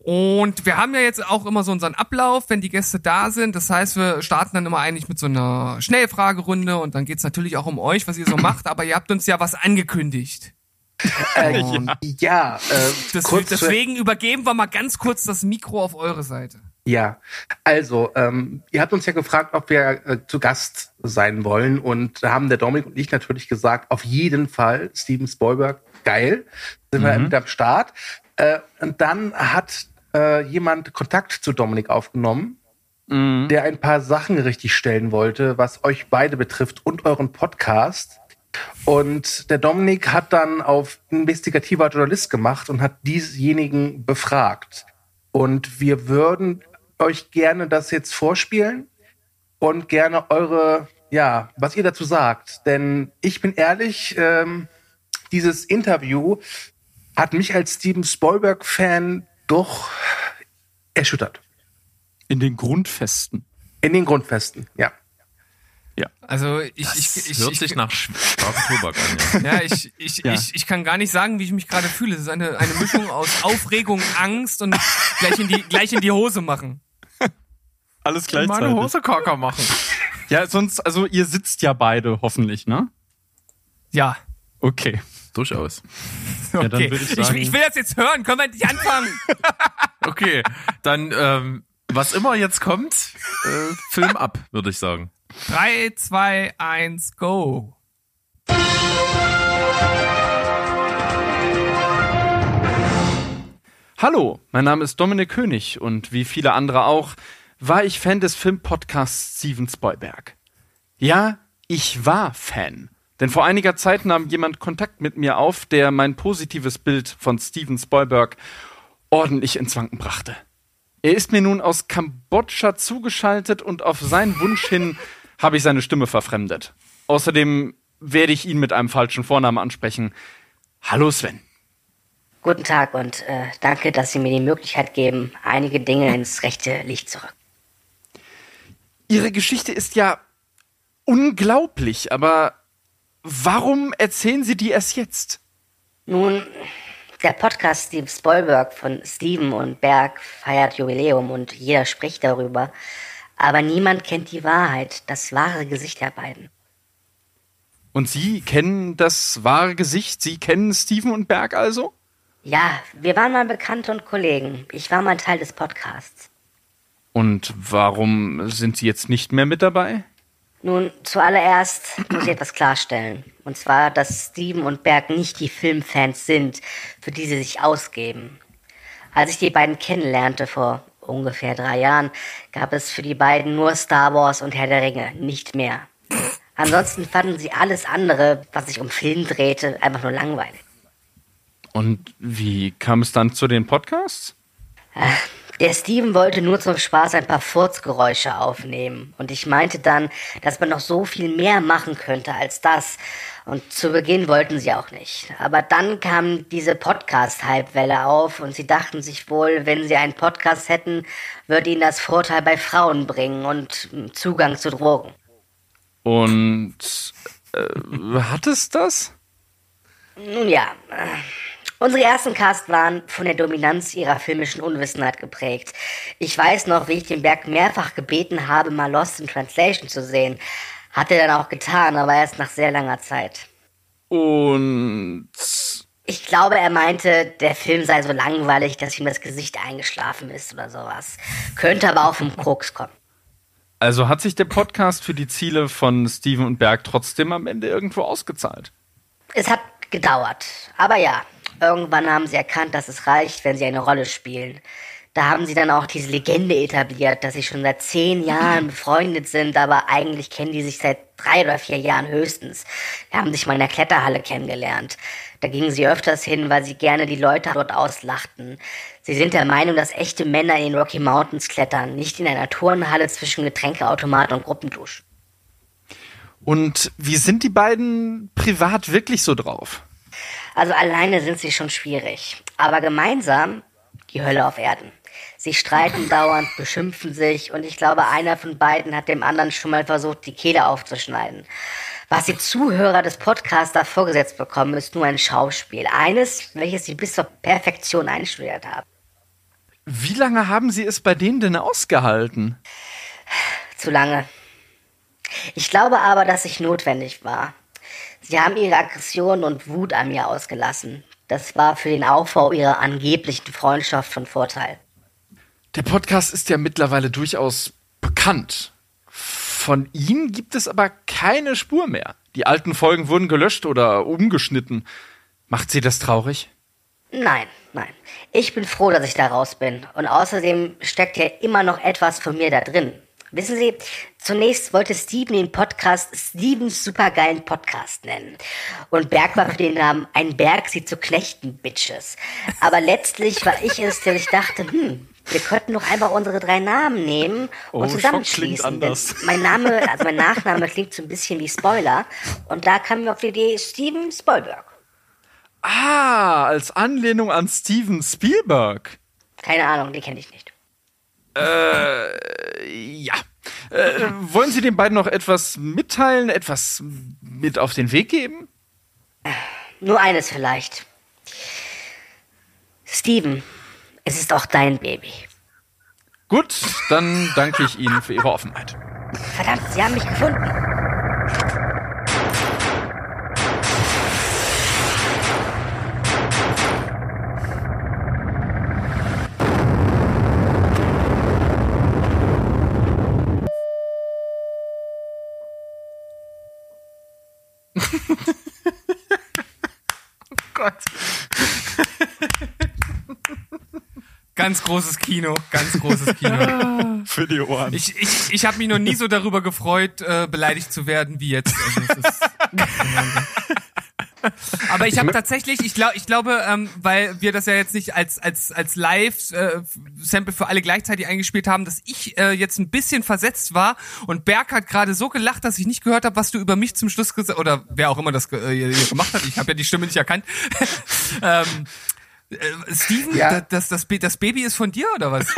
Und wir haben ja jetzt auch immer so unseren Ablauf, wenn die Gäste da sind. Das heißt, wir starten dann immer eigentlich mit so einer Schnellfragerunde und dann geht's natürlich auch um euch, was ihr so macht. Aber ihr habt uns ja was angekündigt. Äh, ja, äh, Das, deswegen übergeben wir mal ganz kurz das Mikro auf eure Seite. Ja, also ähm, ihr habt uns ja gefragt, ob wir äh, zu Gast sein wollen und da haben der Dominik und ich natürlich gesagt, auf jeden Fall Steven Spielberg, geil, sind wir mit am Start. Äh, und dann hat äh, jemand Kontakt zu Dominik aufgenommen, der ein paar Sachen richtig stellen wollte, was euch beide betrifft und euren Podcast. Und der Dominik hat dann auf investigativer Journalist gemacht und hat diesjenigen befragt. Und wir würden euch gerne das jetzt vorspielen und gerne eure, ja, was ihr dazu sagt. Denn ich bin ehrlich, ähm, dieses Interview hat mich als Steven Spielberg-Fan doch erschüttert. In den Grundfesten. In den Grundfesten, ja. Also ich, Das ich, ich, hört ich, sich nach schwarzem Tobak an. Ja. Ja, ich, ich, Ja. ich, ich kann gar nicht sagen, wie ich mich gerade fühle. Es ist eine, eine Mischung aus Aufregung, Angst und gleich in die, gleich in die Hose machen. Alles Meine Hose Kaka machen. Ja, sonst, also ihr sitzt ja beide hoffentlich, ne? Ja. Okay. Durchaus. Okay. dann würde ich ich, sagen- ich will das jetzt hören. Können wir nicht anfangen? Okay, dann ähm, was immer jetzt kommt, äh, Film ab, würde ich sagen. Drei, zwei, eins, go. Hallo, mein Name ist Dominik König und wie viele andere auch, war ich Fan des Filmpodcasts Steven Spielberg. Ja, ich war Fan. Denn vor einiger Zeit nahm jemand Kontakt mit mir auf, der mein positives Bild von Steven Spielberg ordentlich ins Wanken brachte. Er ist mir nun aus Kambodscha zugeschaltet und auf seinen Wunsch hin habe ich seine Stimme verfremdet. Außerdem werde ich ihn mit einem falschen Vornamen ansprechen. Hallo Sven. Guten Tag und äh, danke, dass Sie mir die Möglichkeit geben, einige Dinge ins rechte Licht zu rücken. Ihre Geschichte ist ja unglaublich, aber warum erzählen Sie die erst jetzt? Nun, der Podcast Steve Spielberg von Steven und Berg feiert Jubiläum und jeder spricht darüber. Aber niemand kennt die Wahrheit, das wahre Gesicht der beiden. Und Sie kennen das wahre Gesicht? Sie kennen Steven und Berg also? Ja, wir waren mal Bekannte und Kollegen. Ich war mal Teil des Podcasts. Und warum sind Sie jetzt nicht mehr mit dabei? Nun, zuallererst muss ich etwas klarstellen. Und zwar, dass Steven und Berg nicht die Filmfans sind, für die sie sich ausgeben. Als ich die beiden kennenlernte vor ungefähr drei Jahren, gab es für die beiden nur Star Wars und Herr der Ringe, nicht mehr. Ansonsten fanden sie alles andere, was sich um Film drehte, einfach nur langweilig. Und wie kam es dann zu den Podcasts? Der Steven wollte nur zum Spaß ein paar Furzgeräusche aufnehmen. Und ich meinte dann, dass man noch so viel mehr machen könnte als das. Und zu Beginn wollten sie auch nicht. Aber dann kam diese Podcast-Hype-Welle auf und sie dachten sich wohl, wenn sie einen Podcast hätten, würde ihnen das Vorteil bei Frauen bringen und mm, Zugang zu Drogen. Und äh, hat es das? Nun ja, äh, unsere ersten Cast waren von der Dominanz ihrer filmischen Unwissenheit geprägt. Ich weiß noch, wie ich den Berg mehrfach gebeten habe, mal Lost in Translation zu sehen. Hat er dann auch getan, aber erst nach sehr langer Zeit. Und Ich glaube, er meinte, der Film sei so langweilig, dass ihm das Gesicht eingeschlafen ist oder sowas. Könnte aber auch vom Krux kommen. also hat sich der Podcast für die Ziele von Steven und Berg trotzdem am Ende irgendwo ausgezahlt? Es hat gedauert. Aber ja, irgendwann haben sie erkannt, dass es reicht, wenn sie eine Rolle spielen. Da haben sie dann auch diese Legende etabliert, dass sie schon seit zehn Jahren befreundet sind, aber eigentlich kennen die sich seit drei oder vier Jahren höchstens. Die haben sich mal in der Kletterhalle kennengelernt. Da gingen sie öfters hin, weil sie gerne die Leute dort auslachten. Sie sind der Meinung, dass echte Männer in den Rocky Mountains klettern, nicht in einer Turnhalle zwischen Getränkeautomat und Gruppendusch. Und wie sind die beiden privat wirklich so drauf? Also alleine sind sie schon schwierig. Aber gemeinsam die Hölle auf Erden. Sie streiten dauernd, beschimpfen sich und ich glaube, einer von beiden hat dem anderen schon mal versucht, die Kehle aufzuschneiden. Was die Zuhörer des Podcasts da vorgesetzt bekommen, ist nur ein Schauspiel. Eines, welches sie bis zur Perfektion einstudiert haben. Wie lange haben Sie es bei denen denn ausgehalten? Zu lange. Ich glaube aber, dass ich notwendig war. Sie haben ihre Aggression und Wut an mir ausgelassen. Das war für den Aufbau ihrer angeblichen Freundschaft von Vorteil. Der Podcast ist ja mittlerweile durchaus bekannt. Von Ihnen gibt es aber keine Spur mehr. Die alten Folgen wurden gelöscht oder umgeschnitten. Macht Sie das traurig? Nein, nein. Ich bin froh, dass ich da raus bin. Und außerdem steckt ja immer noch etwas von mir da drin. Wissen Sie, zunächst wollte Steven den Podcast Stevens supergeilen Podcast nennen. Und Berg war für den Namen Ein Berg sie zu knechten, Bitches. Aber letztlich war ich es, der ich dachte, hm, wir könnten doch einfach unsere drei Namen nehmen und Oh, zusammenschließen. mein Name, also mein Nachname klingt so ein bisschen wie Spoiler. Und da kam mir auf die Idee Steven Spielberg. Ah, als Anlehnung an Steven Spielberg. Keine Ahnung, die kenne ich nicht. Ja. Äh, wollen Sie den beiden noch etwas mitteilen, etwas mit auf den Weg geben? Nur eines vielleicht. Steven, es ist auch dein Baby. Gut, dann danke ich Ihnen für Ihre Offenheit. Verdammt, sie haben mich gefunden. Ganz großes Kino, ganz großes Kino. Für die Ohren. Ich, ich, ich habe mich noch nie so darüber gefreut, äh, beleidigt zu werden wie jetzt. Also Aber ich habe tatsächlich, ich glaube, ich glaube, ähm, weil wir das ja jetzt nicht als als als Live-Sample für alle gleichzeitig eingespielt haben, dass ich äh, jetzt ein bisschen versetzt war und Berg hat gerade so gelacht, dass ich nicht gehört habe, was du über mich zum Schluss gesagt oder wer auch immer das äh, gemacht hat. Ich habe ja die Stimme nicht erkannt. ähm, äh, Steven, Ja. das, das, das Baby ist von dir oder was?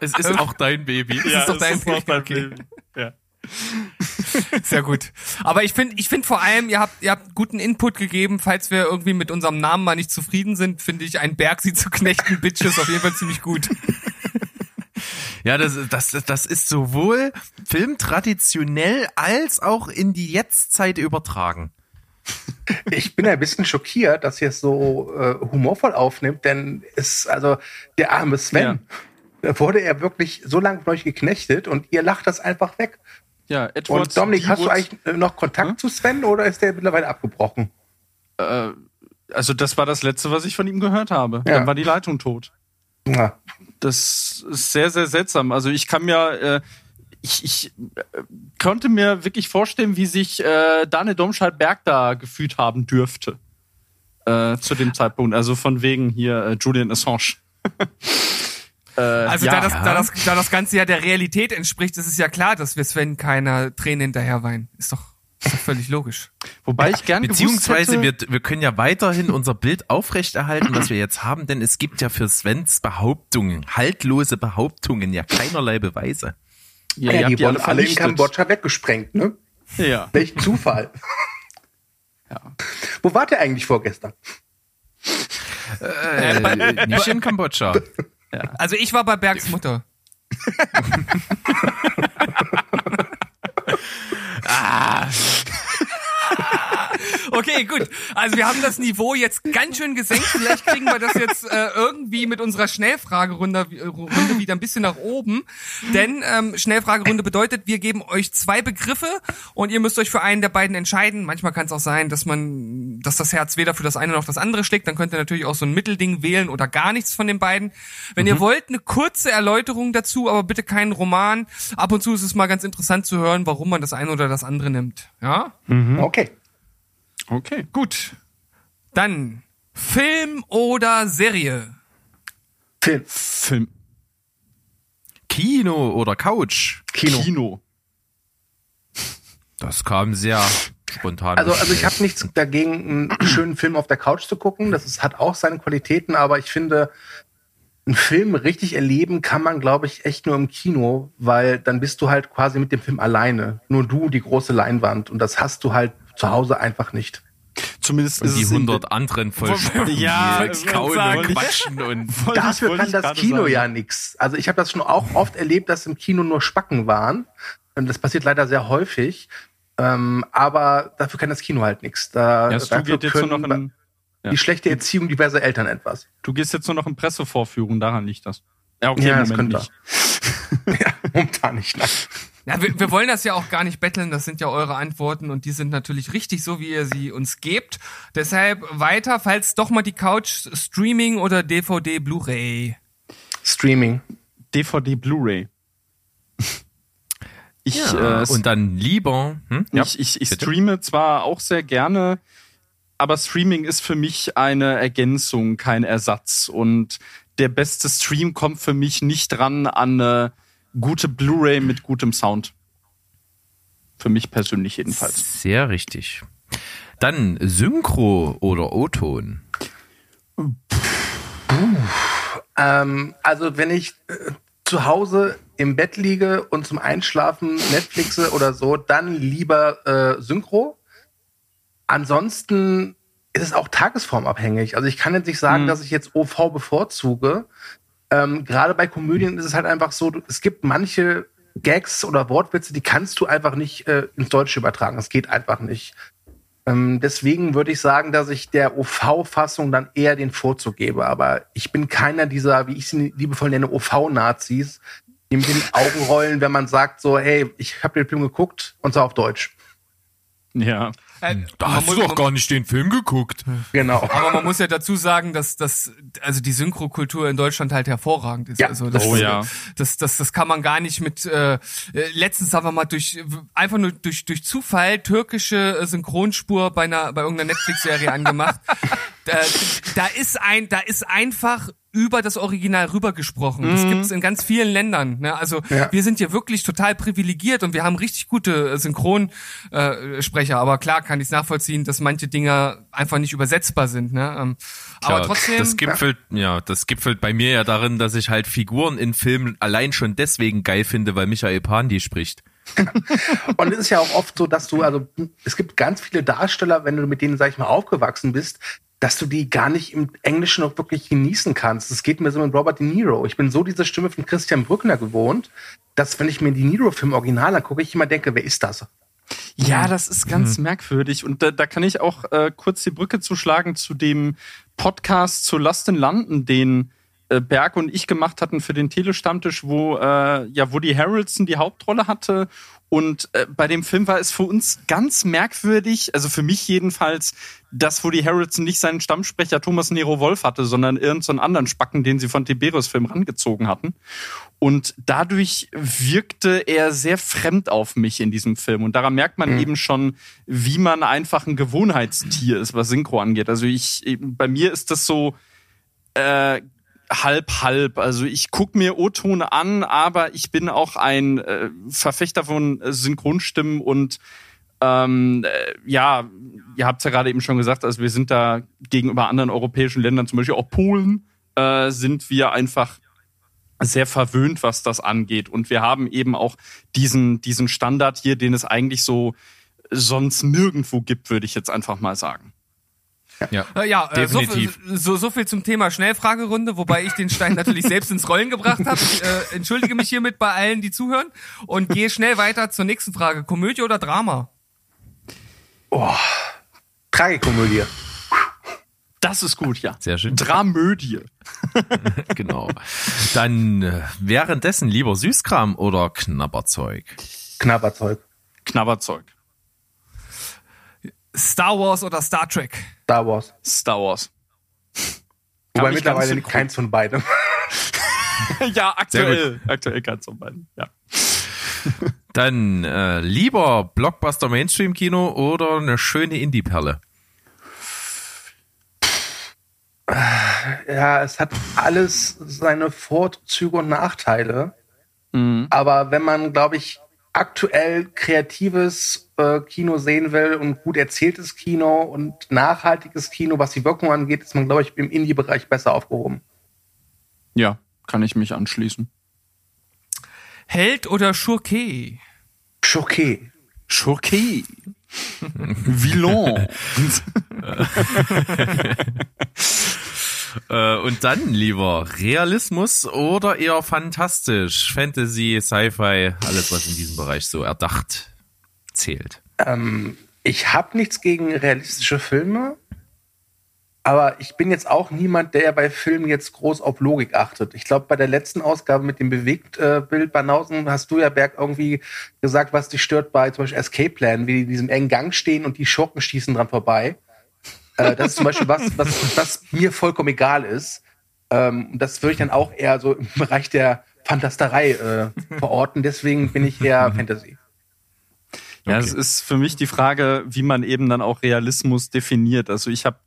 Es ist auch dein Baby. ist doch dein Baby, okay. Ja. Sehr gut. Aber ich finde, ich finde vor allem, ihr habt, ihr habt guten Input gegeben. Falls wir irgendwie mit unserem Namen mal nicht zufrieden sind, finde ich, ein Berg sie zu knechten, Bitches auf jeden Fall ziemlich gut. Ja, das, das, das ist sowohl filmtraditionell als auch in die Jetztzeit übertragen. Ich bin ein bisschen schockiert, dass ihr es so äh, humorvoll aufnimmt, denn es, also der arme Sven, da wurde er wirklich so lange von euch geknechtet und ihr lacht das einfach weg. Ja, Edward Und Dominik, hast du eigentlich äh, noch Kontakt zu Sven oder ist der mittlerweile abgebrochen? Also das war das letzte, was ich von ihm gehört habe. Ja. Dann war die Leitung tot. Ja. Das ist sehr, sehr seltsam. Also ich kann mir, äh, ich, ich äh, konnte mir wirklich vorstellen, wie sich äh, Daniel Domscheit-Berg da gefühlt haben dürfte. Äh, zu dem Zeitpunkt. Also von wegen hier äh, Julian Assange. äh, Also ja, da, das, da, das, da das Ganze ja der Realität entspricht, ist es ja klar, dass wir Sven keiner Tränen hinterher weinen. Ist doch, ist doch völlig logisch. Wobei ich gern Beziehungsweise gewusst hätte, wir, wir können ja weiterhin unser Bild aufrechterhalten, was wir jetzt haben, denn es gibt ja für Svens Behauptungen, haltlose Behauptungen, ja keinerlei Beweise. ja, Ja, habt die wurden alle in vernichtet. Kambodscha weggesprengt, ne? Ja. Welch Zufall. Ja. Wo wart ihr eigentlich vorgestern? Äh, nicht in Kambodscha. Also ich war bei Bergs Mutter. Okay, gut. Also wir haben das Niveau jetzt ganz schön gesenkt. Vielleicht kriegen wir das jetzt äh, irgendwie mit unserer Schnellfragerunde äh, Runde wieder ein bisschen nach oben. Denn ähm, Schnellfragerunde bedeutet, wir geben euch zwei Begriffe und ihr müsst euch für einen der beiden entscheiden. Manchmal kann es auch sein, dass man, dass das Herz weder für das eine noch das andere schlägt. Dann könnt ihr natürlich auch so ein Mittelding wählen oder gar nichts von den beiden. Wenn ihr wollt, eine kurze Erläuterung dazu, aber bitte keinen Roman. Ab und zu ist es mal ganz interessant zu hören, warum man das eine oder das andere nimmt. Ja? Okay. Okay. Gut. Dann Film oder Serie? Film. Film. Kino oder Couch? Kino. Kino. Das kam sehr spontan. Also, also ich habe nichts dagegen, einen schönen Film auf der Couch zu gucken. Das ist, hat auch seine Qualitäten, aber ich finde, einen Film richtig erleben kann man, glaube ich, echt nur im Kino, weil dann bist du halt quasi mit dem Film alleine. Nur du, die große Leinwand. Und das hast du halt zu Hause einfach nicht. Zumindest und ist die 100 anderen voll Ja, kauen sagen, und quatschen und Dafür kann das Kino sagen. ja nix. Also ich habe das schon auch oft erlebt, dass im Kino nur Spacken waren. Und das passiert leider sehr häufig. Ähm, aber dafür kann das Kino halt nichts. Da, Ja, du, dafür geht jetzt nur noch können in, die schlechte Erziehung diverser Eltern etwas. du gehst jetzt nur noch in Pressevorführung, daran liegt das. Ja, okay, Ja, das könnte. nicht. ja, momentan nicht. Nein. Ja, wir, wir wollen das ja auch gar nicht betteln, das sind ja eure Antworten und die sind natürlich richtig, so wie ihr sie uns gebt. Deshalb weiter, falls doch mal die Couch Streaming oder DVD Blu-ray. Streaming. DVD Blu-ray. Ich, ja, äh, und dann lieber. Hm? Ja, ich, ich, ich streame zwar auch sehr gerne, aber Streaming ist für mich eine Ergänzung, kein Ersatz. Und der beste Stream kommt für mich nicht dran an eine gute Blu-ray mit gutem Sound. Für mich persönlich jedenfalls. Sehr richtig. Dann Synchro oder O-Ton. Ähm, also wenn ich äh, zu Hause im Bett liege und zum Einschlafen Netflixe oder so, dann lieber äh, Synchro. Ansonsten ist es auch tagesformabhängig. Also ich kann jetzt nicht sagen, Mhm. dass ich jetzt OV bevorzuge. Ähm, Gerade bei Komödien ist es halt einfach so, es gibt manche Gags oder Wortwitze, die kannst du einfach nicht äh, ins Deutsche übertragen. Das geht einfach nicht. Ähm, deswegen würde ich sagen, dass ich der OV-Fassung dann eher den Vorzug gebe. Aber ich bin keiner dieser, wie ich sie liebevoll nenne, OV-Nazis, die mit den Augen rollen, wenn man sagt so, hey, ich habe den Film geguckt und zwar auf Deutsch. Ja. Äh, Da man hast du muss- doch gar nicht den Film geguckt. Genau. Aber man muss ja dazu sagen, dass dass also die Synchrokultur in Deutschland halt hervorragend ist. Ja, also das, oh ja. das, das, das kann man gar nicht mit. Äh, äh, letztens haben wir mal durch einfach nur durch durch Zufall türkische äh, Synchronspur bei einer bei irgendeiner Netflix-Serie angemacht. Da, da ist ein da ist einfach über das Original rübergesprochen. Das gibt's in ganz vielen Ländern. Ne? Also Ja. wir sind hier wirklich total privilegiert und wir haben richtig gute äh, Synchronsprecher. Äh, aber klar kann ich es nachvollziehen, dass manche Dinge einfach nicht übersetzbar sind. Ne? Ähm, aber Klar, trotzdem. Das gipfelt, ja, das gipfelt bei mir ja darin, dass ich halt Figuren in Filmen allein schon deswegen geil finde, weil Michael Pandi spricht. Und es ist ja auch oft so, dass du, also es gibt ganz viele Darsteller, wenn du mit denen, sag ich mal, aufgewachsen bist, dass du die gar nicht im Englischen auch wirklich genießen kannst. Das geht mir so mit Robert De Niro. Ich bin so diese Stimme von Christian Brückner gewohnt, dass wenn ich mir die Niro-Film original angucke, ich immer denke, wer ist das? Ja, das ist ganz merkwürdig. Und da, da kann ich auch äh, kurz die Brücke zuschlagen zu dem Podcast zu Last in London, den äh, Berg und ich gemacht hatten für den Telestammtisch, wo äh, ja Woody Harrelson die Hauptrolle hatte. Und äh, bei dem Film war es für uns ganz merkwürdig, also für mich jedenfalls, dass Woody Harrelson nicht seinen Stammsprecher Thomas Nero Wolf hatte, sondern irgendeinen so anderen Spacken, den sie von Tiberius Film rangezogen hatten. Und dadurch wirkte er sehr fremd auf mich in diesem Film. Und daran merkt man eben schon, wie man einfach ein Gewohnheitstier ist, was Synchro angeht. Also ich, bei mir ist das so äh, halb halb. Also ich guck mir O-Tone an, aber ich bin auch ein äh, Verfechter von Synchronstimmen und ähm, äh, ja, ihr habt es ja gerade eben schon gesagt, also wir sind da gegenüber anderen europäischen Ländern, zum Beispiel auch Polen, äh, sind wir einfach sehr verwöhnt, was das angeht. Und wir haben eben auch diesen, diesen Standard hier, den es eigentlich so sonst nirgendwo gibt, würde ich jetzt einfach mal sagen. Ja, Äh, ja, äh, so, definitiv. viel- so, so viel zum Thema Schnellfragerunde, wobei ich den Stein natürlich selbst ins Rollen gebracht habe. Ich äh, entschuldige mich hiermit bei allen, die zuhören und gehe schnell weiter zur nächsten Frage. Komödie oder Drama? Tragikomödie. Das ist gut, ja. Sehr schön. Dramödie. genau. Dann äh, währenddessen lieber Süßkram oder Knabberzeug. Knabberzeug. Knabberzeug. Star Wars oder Star Trek? Star Wars. Star Wars. Wobei mittlerweile keins von beidem. ja, aktuell. Aktuell ganz von beiden. Ja. Dann äh, lieber Blockbuster Mainstream Kino oder eine schöne Indie-Perle. Ja, es hat alles seine Vorzüge und Nachteile. Mhm. Aber wenn man, glaube ich, aktuell kreatives äh, Kino sehen will und gut erzähltes Kino und nachhaltiges Kino, was die Wirkung angeht, ist man, glaube ich, im Indie-Bereich besser aufgehoben. Ja, kann ich mich anschließen. Held oder Schurke? Schoqué. Schurke. Villain. Äh, und dann lieber Realismus oder eher fantastisch? Fantasy, Sci-Fi, alles was in diesem Bereich so erdacht zählt. Ähm, ich habe nichts gegen realistische Filme, aber ich bin jetzt auch niemand, der bei Filmen jetzt groß auf Logik achtet. Ich glaube, bei der letzten Ausgabe mit dem Bewegtbild Banausen hast du ja Berg irgendwie gesagt, was dich stört bei zum Beispiel Escape Plan, wie die in diesem engen Gang stehen und die Schurken schießen dran vorbei. Äh, das ist zum Beispiel was, was, was mir vollkommen egal ist. Ähm, das würde ich dann auch eher so im Bereich der Fantasterei äh, verorten. Deswegen bin ich eher Fantasy. Ja, Okay. es ist für mich die Frage, wie man eben dann auch Realismus definiert. Also ich habe,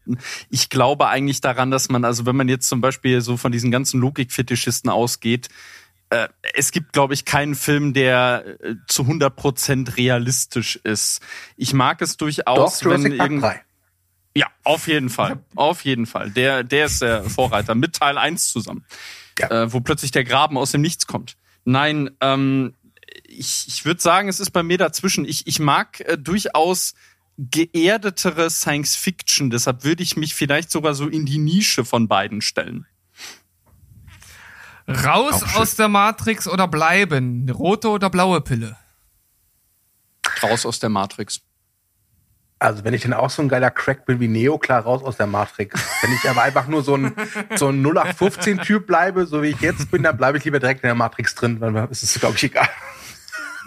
ich glaube eigentlich daran, dass man, also wenn man jetzt zum Beispiel so von diesen ganzen Logikfetischisten ausgeht, äh, es gibt, glaube ich, keinen Film, der äh, zu 100% realistisch ist. Ich mag es durchaus, Doch, wenn irgend 3. ja, auf jeden Fall. Auf jeden Fall. Der, der ist der Vorreiter mit Teil 1 zusammen. Ja. Äh, wo plötzlich der Graben aus dem Nichts kommt. Nein, ähm, ich, ich würde sagen, es ist bei mir dazwischen. Ich, ich mag äh, durchaus geerdetere Science Fiction. Deshalb würde ich mich vielleicht sogar so in die Nische von beiden stellen. Raus aus der Matrix oder bleiben? Rote oder blaue Pille? Raus aus der Matrix. Also wenn ich dann auch so ein geiler Crack bin wie Neo, klar raus aus der Matrix. Wenn ich aber einfach nur so ein, so ein 0815-Typ bleibe, so wie ich jetzt bin, dann bleibe ich lieber direkt in der Matrix drin, weil mir ist es, glaube ich, egal.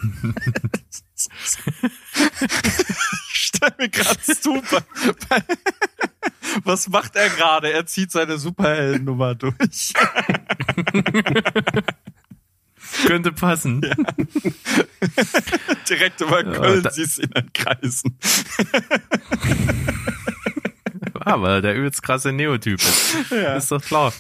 Ich stell mir gerade super. Was macht er gerade? Er zieht seine Superheldennummer durch. Könnte passen. Direkt über Köln da- siehst du ihn dann kreisen. Aber der übelst krasse Neotyp ist. Ist doch klar.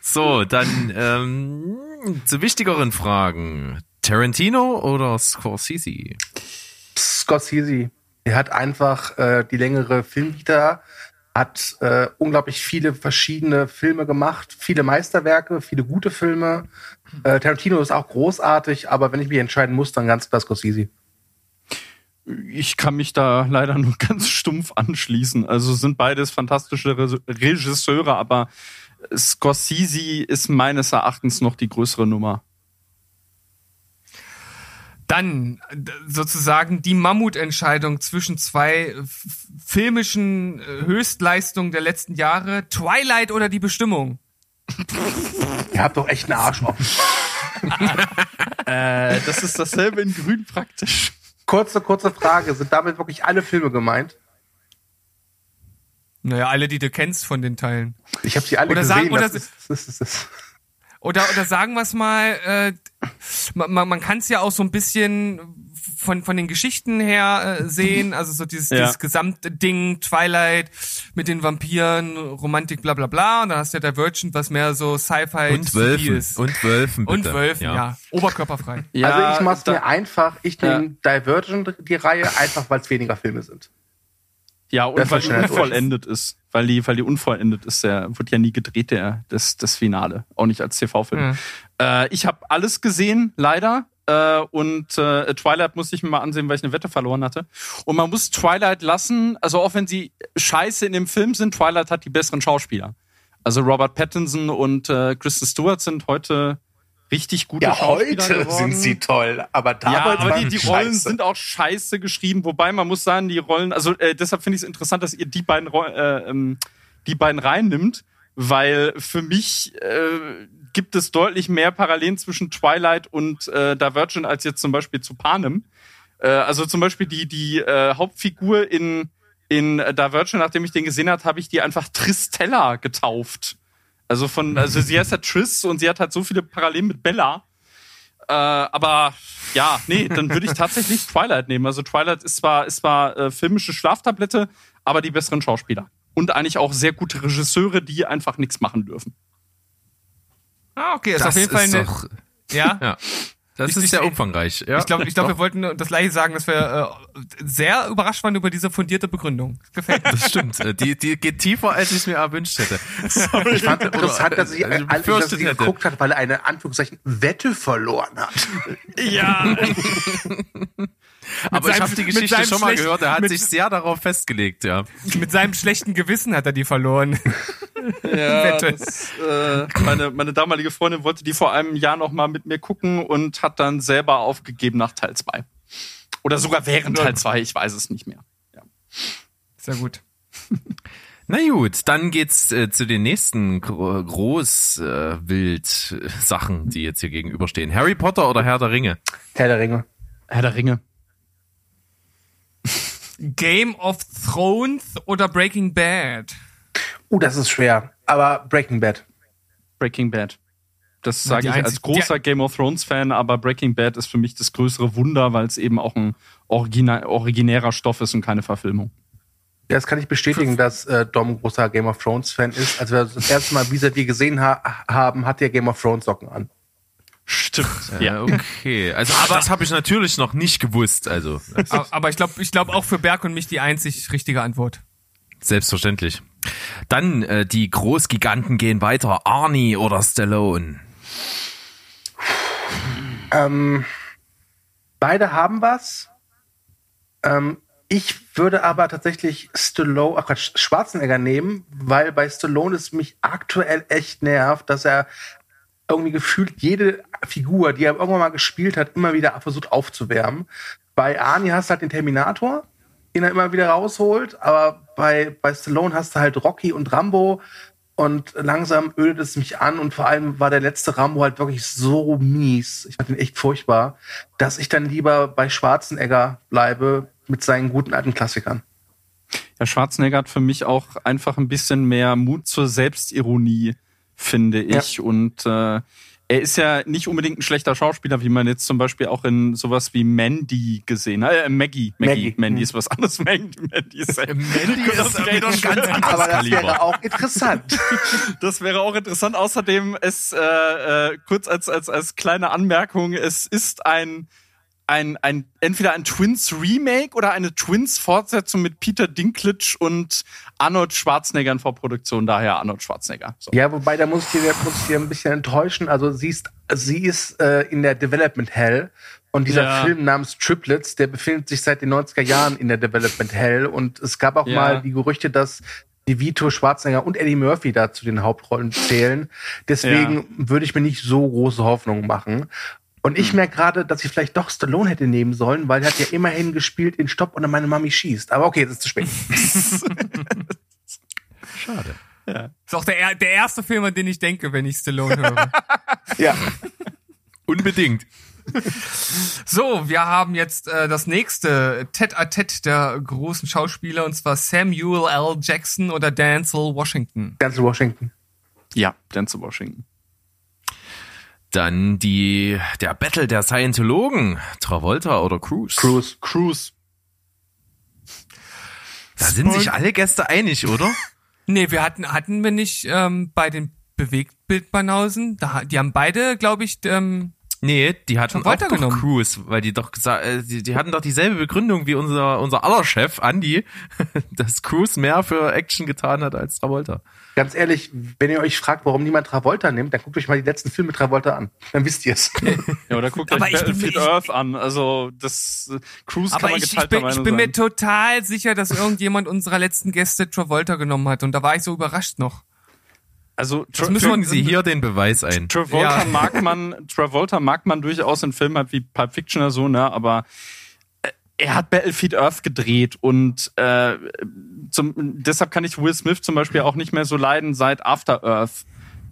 So, dann ähm, zu wichtigeren Fragen. Tarantino oder Scorsese? Scorsese. Er hat einfach äh, die längere Filmvita, hat äh, unglaublich viele verschiedene Filme gemacht, viele Meisterwerke, viele gute Filme. Äh, Tarantino ist auch großartig, aber wenn ich mich entscheiden muss, dann ganz klar Scorsese. Ich kann mich da leider nur ganz stumpf anschließen. Also sind beides fantastische Re Regisseure, aber Scorsese ist meines Erachtens noch die größere Nummer. Dann sozusagen die Mammutentscheidung zwischen zwei filmischen äh, Höchstleistungen der letzten Jahre. Twilight oder die Bestimmung? Ihr habt doch echt einen Arsch offen. Äh, das ist dasselbe in Grün praktisch. Kurze, kurze Frage. Sind damit wirklich alle Filme gemeint? Naja, alle, die du kennst von den Teilen. Ich habe sie alle Oder gesehen. sagen- oder ist, das ist, das ist. Oder, oder sagen wir es mal, äh, man, man, man kann es ja auch so ein bisschen von, von den Geschichten her äh, sehen, also so dieses, Ja. dieses gesamte Ding, Twilight mit den Vampiren, Romantik, bla bla bla, und dann hast du ja Divergent, was mehr so Sci-Fi Und Wölfen. ist. Und Wölfen, bitte. Und Wölfen, ja. Oberkörperfrei. also ich mach's da- mir einfach. Ich Ja. nehme Divergent die Reihe einfach, weil es weniger Filme sind. Ja, und Das weil die schnell durch. unvollendet ist. Weil die, weil die unvollendet ist, der wird ja nie gedreht, der, das, das Finale. Auch nicht als TV-Film. Äh, ich habe alles gesehen, leider. Äh, und äh, Twilight musste ich mir mal ansehen, weil ich eine Wette verloren hatte. Und man muss Twilight lassen, also auch wenn sie scheiße in dem Film sind, Twilight hat die besseren Schauspieler. Also Robert Pattinson und äh, Kristen Stewart sind heute richtig gute Ja, Schauspieler heute geworden. sind sie toll, aber damals Ja, aber waren die, die sie Rollen scheiße. sind auch scheiße geschrieben, wobei man muss sagen, die Rollen, also äh, deshalb finde ich es interessant, dass ihr die beiden äh, ähm, die beiden reinnimmt, weil für mich äh, gibt es deutlich mehr Parallelen zwischen Twilight und äh, Divergent als jetzt zum Beispiel zu Panem. Äh, also zum Beispiel die die äh, Hauptfigur in in Divergent, nachdem ich den gesehen habe, habe ich die einfach Tristella getauft. Also von, also sie heißt ja Tris und sie hat halt so viele Parallelen mit Bella. Äh, aber ja, nee, dann würde ich tatsächlich Twilight nehmen. Also Twilight ist zwar, ist zwar äh, filmische Schlaftablette, aber die besseren Schauspieler. Und eigentlich auch sehr gute Regisseure, die einfach nichts machen dürfen. Ah, okay, ist Das auf jeden Fall ist eine. doch, Ja. ja. Das Ich- ist ich- sehr umfangreich. Ja, Ich glaube, ich glaub, wir wollten das gleiche sagen, dass wir äh, sehr überrascht waren über diese fundierte Begründung. Gefällt mir. das stimmt. Äh, Die, die geht tiefer, als ich es mir erwünscht hätte. Ich fand interessant, dass sie, Also, alle, dass sie hätte. geguckt hat, weil er eine Anführungszeichen Wette verloren hat. Ja, Aber ich seinem- habe die Geschichte schon mal gehört. Er hat mit- sich sehr darauf festgelegt, ja. Mit seinem schlechten Gewissen hat er die verloren. ja das, äh, meine, meine damalige Freundin wollte die vor einem Jahr noch mal mit mir gucken und hat dann selber aufgegeben nach Teil 2. Oder sogar während Teil 2, ich weiß es nicht mehr. Sehr gut. Na gut, dann geht's äh, zu den nächsten gro groß äh, wild äh, Sachen, die jetzt hier gegenüberstehen. Harry Potter oder Herr der Ringe? Herr der Ringe. Herr der Ringe. Game of Thrones oder Breaking Bad? Uh, das ist schwer. Aber Breaking Bad. Breaking Bad. Das sage ich als großer Game of Thrones Fan, aber Breaking Bad ist für mich das größere Wunder, weil es eben auch ein originärer Stoff ist und keine Verfilmung. Ja, das kann ich bestätigen, dass äh, Dom ein großer Game of Thrones Fan ist. Als wir das erste Mal vis-à-vis gesehen ha haben, hat er Game of Thrones Socken an. Stimmt. Ja, okay. Also das habe ich natürlich noch nicht gewusst. Also Aber, aber ich glaube, ich glaube auch für Berg und mich die einzig richtige Antwort. selbstverständlich. Dann äh, die Großgiganten gehen weiter. Arnie oder Stallone? Ähm, beide haben was. Ähm, ich würde aber tatsächlich Stallone, ach Quatsch, Schwarzenegger nehmen, weil bei Stallone es mich aktuell echt nervt, dass er irgendwie gefühlt jede Figur, die er irgendwann mal gespielt hat, immer wieder versucht aufzuwärmen. Bei Arnie hast du halt den Terminator, den er immer wieder rausholt, aber bei, bei Stallone hast du halt Rocky und Rambo und langsam ödet es mich an und vor allem war der letzte Rambo halt wirklich so mies, ich fand ihn echt furchtbar, dass ich dann lieber bei Schwarzenegger bleibe mit seinen guten alten Klassikern. Ja, Schwarzenegger hat für mich auch einfach ein bisschen mehr Mut zur Selbstironie, finde ich. Und äh, er ist ja nicht unbedingt ein schlechter Schauspieler, wie man jetzt zum Beispiel auch in sowas wie Mandy gesehen hat. Äh, Maggie. Maggie. Maggie. Mandy ist was anderes. Mandy, Mandy ist Mandy ist ein ganz anderes Aber das Kaliber. wäre auch interessant. Das wäre auch interessant. Außerdem ist äh, äh, kurz als als als kleine Anmerkung: Es ist ein ein ein entweder ein Twins Remake oder eine Twins Fortsetzung mit Peter Dinklage und Arnold Schwarzenegger in Vorproduktion. Daher Arnold Schwarzenegger. So. Ja, wobei, da muss ich dir, muss ich dir ein bisschen enttäuschen. Also sie ist, sie ist äh, in der Development Hell. Und dieser Ja. Film namens Triplets, der befindet sich seit den 90er Jahren in der Development Hell. Und es gab auch Ja. mal die Gerüchte, dass die Vito Schwarzenegger und Eddie Murphy da zu den Hauptrollen zählen. Deswegen würde ich mir nicht so große Hoffnungen machen. Und ich merke gerade, dass ich vielleicht doch Stallone hätte nehmen sollen, weil er hat ja immerhin gespielt in Stopp und meine Mami schießt. Aber okay, jetzt ist zu spät. Schade. Ist auch der, er- der erste Film, an den ich denke, wenn ich Stallone höre. ja. Unbedingt. So, wir haben jetzt äh, das nächste Tête-à-Tête der großen Schauspieler, und zwar Samuel L. Jackson oder Denzel Washington. Denzel Washington. Ja, Denzel Washington. Dann die der Battle der Scientologen. Travolta oder Cruise? Cruise. Cruise. Da sind sich alle Gäste einig, oder? Nee, wir hatten, hatten wir nicht ähm, bei den Bewegtbildbanausen, da, die haben beide, glaube ich, ähm, Nee, die hatten auch Travolta doch genommen. Cruise, weil die doch gesagt, äh, die, die hatten doch dieselbe Begründung wie unser unser aller Chef Andy, dass Cruise mehr für Action getan hat als Travolta. Ganz ehrlich, wenn ihr euch fragt, warum niemand Travolta nimmt, dann guckt euch mal die letzten Filme mit Travolta an. Dann wisst ihr es. Ja, oder guckt Aber euch Battlefield Earth an. Also das äh, Cruise kann aber man ich, ich bin, ich bin mir total sicher, dass irgendjemand unserer letzten Gäste Travolta genommen hat und da war ich so überrascht noch. Also Das müssen wir hier den Beweis ein. Travolta Ja. mag man, Travolta mag man durchaus in Filmen halt wie Pulp Fiction oder so, ne, aber äh, er hat Battlefield Earth gedreht und äh, zum, deshalb kann ich Will Smith zum Beispiel auch nicht mehr so leiden seit After Earth,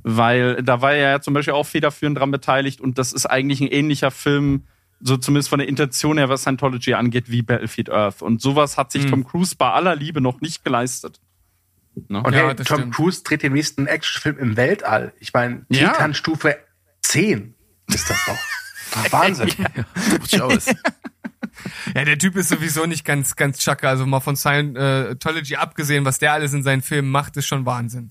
weil da war er ja zum Beispiel auch federführend dran beteiligt und das ist eigentlich ein ähnlicher Film, so zumindest von der Intention her, was Scientology angeht, wie Battlefield Earth. Und sowas hat sich Tom Cruise bei aller Liebe noch nicht geleistet. Ne? Und Ja, hey, Tom stimmt. Cruise dreht den nächsten Actionfilm im Weltall. Ich meine, Ja. Titan Stufe 10 ist das doch. Wahnsinn. Durchaus. Ja, der Typ ist sowieso nicht ganz, ganz chaka. Also mal von Scientology abgesehen, was der alles in seinen Filmen macht, ist schon Wahnsinn.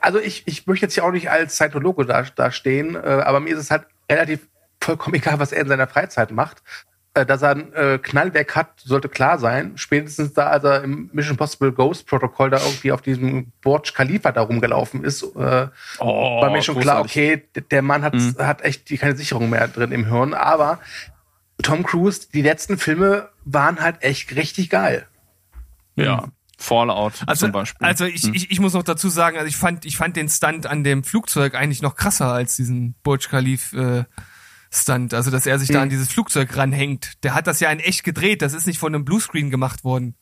Also ich, ich möchte jetzt ja auch nicht als Scientologe da, da stehen, äh, aber mir ist es halt relativ vollkommen egal, was er in seiner Freizeit macht. Äh, Dass er ein äh, Knallwerk hat, sollte klar sein. Spätestens da, als er im Mission Possible Ghost Protocol da irgendwie auf diesem Burj Khalifa da rumgelaufen ist, äh, Oh, war mir schon klar, großartig. okay, d- der Mann hat, hat echt die, keine Sicherung mehr drin im Hirn. Aber Tom Cruise, die letzten Filme waren halt echt richtig geil. Ja. Fallout Also, zum Beispiel. also ich, ich, ich muss noch dazu sagen, also ich fand, ich fand den Stunt an dem Flugzeug eigentlich noch krasser als diesen Burj Khalif äh, Stunt. Also, dass er sich da an dieses Flugzeug ranhängt. Der hat das ja in echt gedreht. Das ist nicht von einem Bluescreen gemacht worden.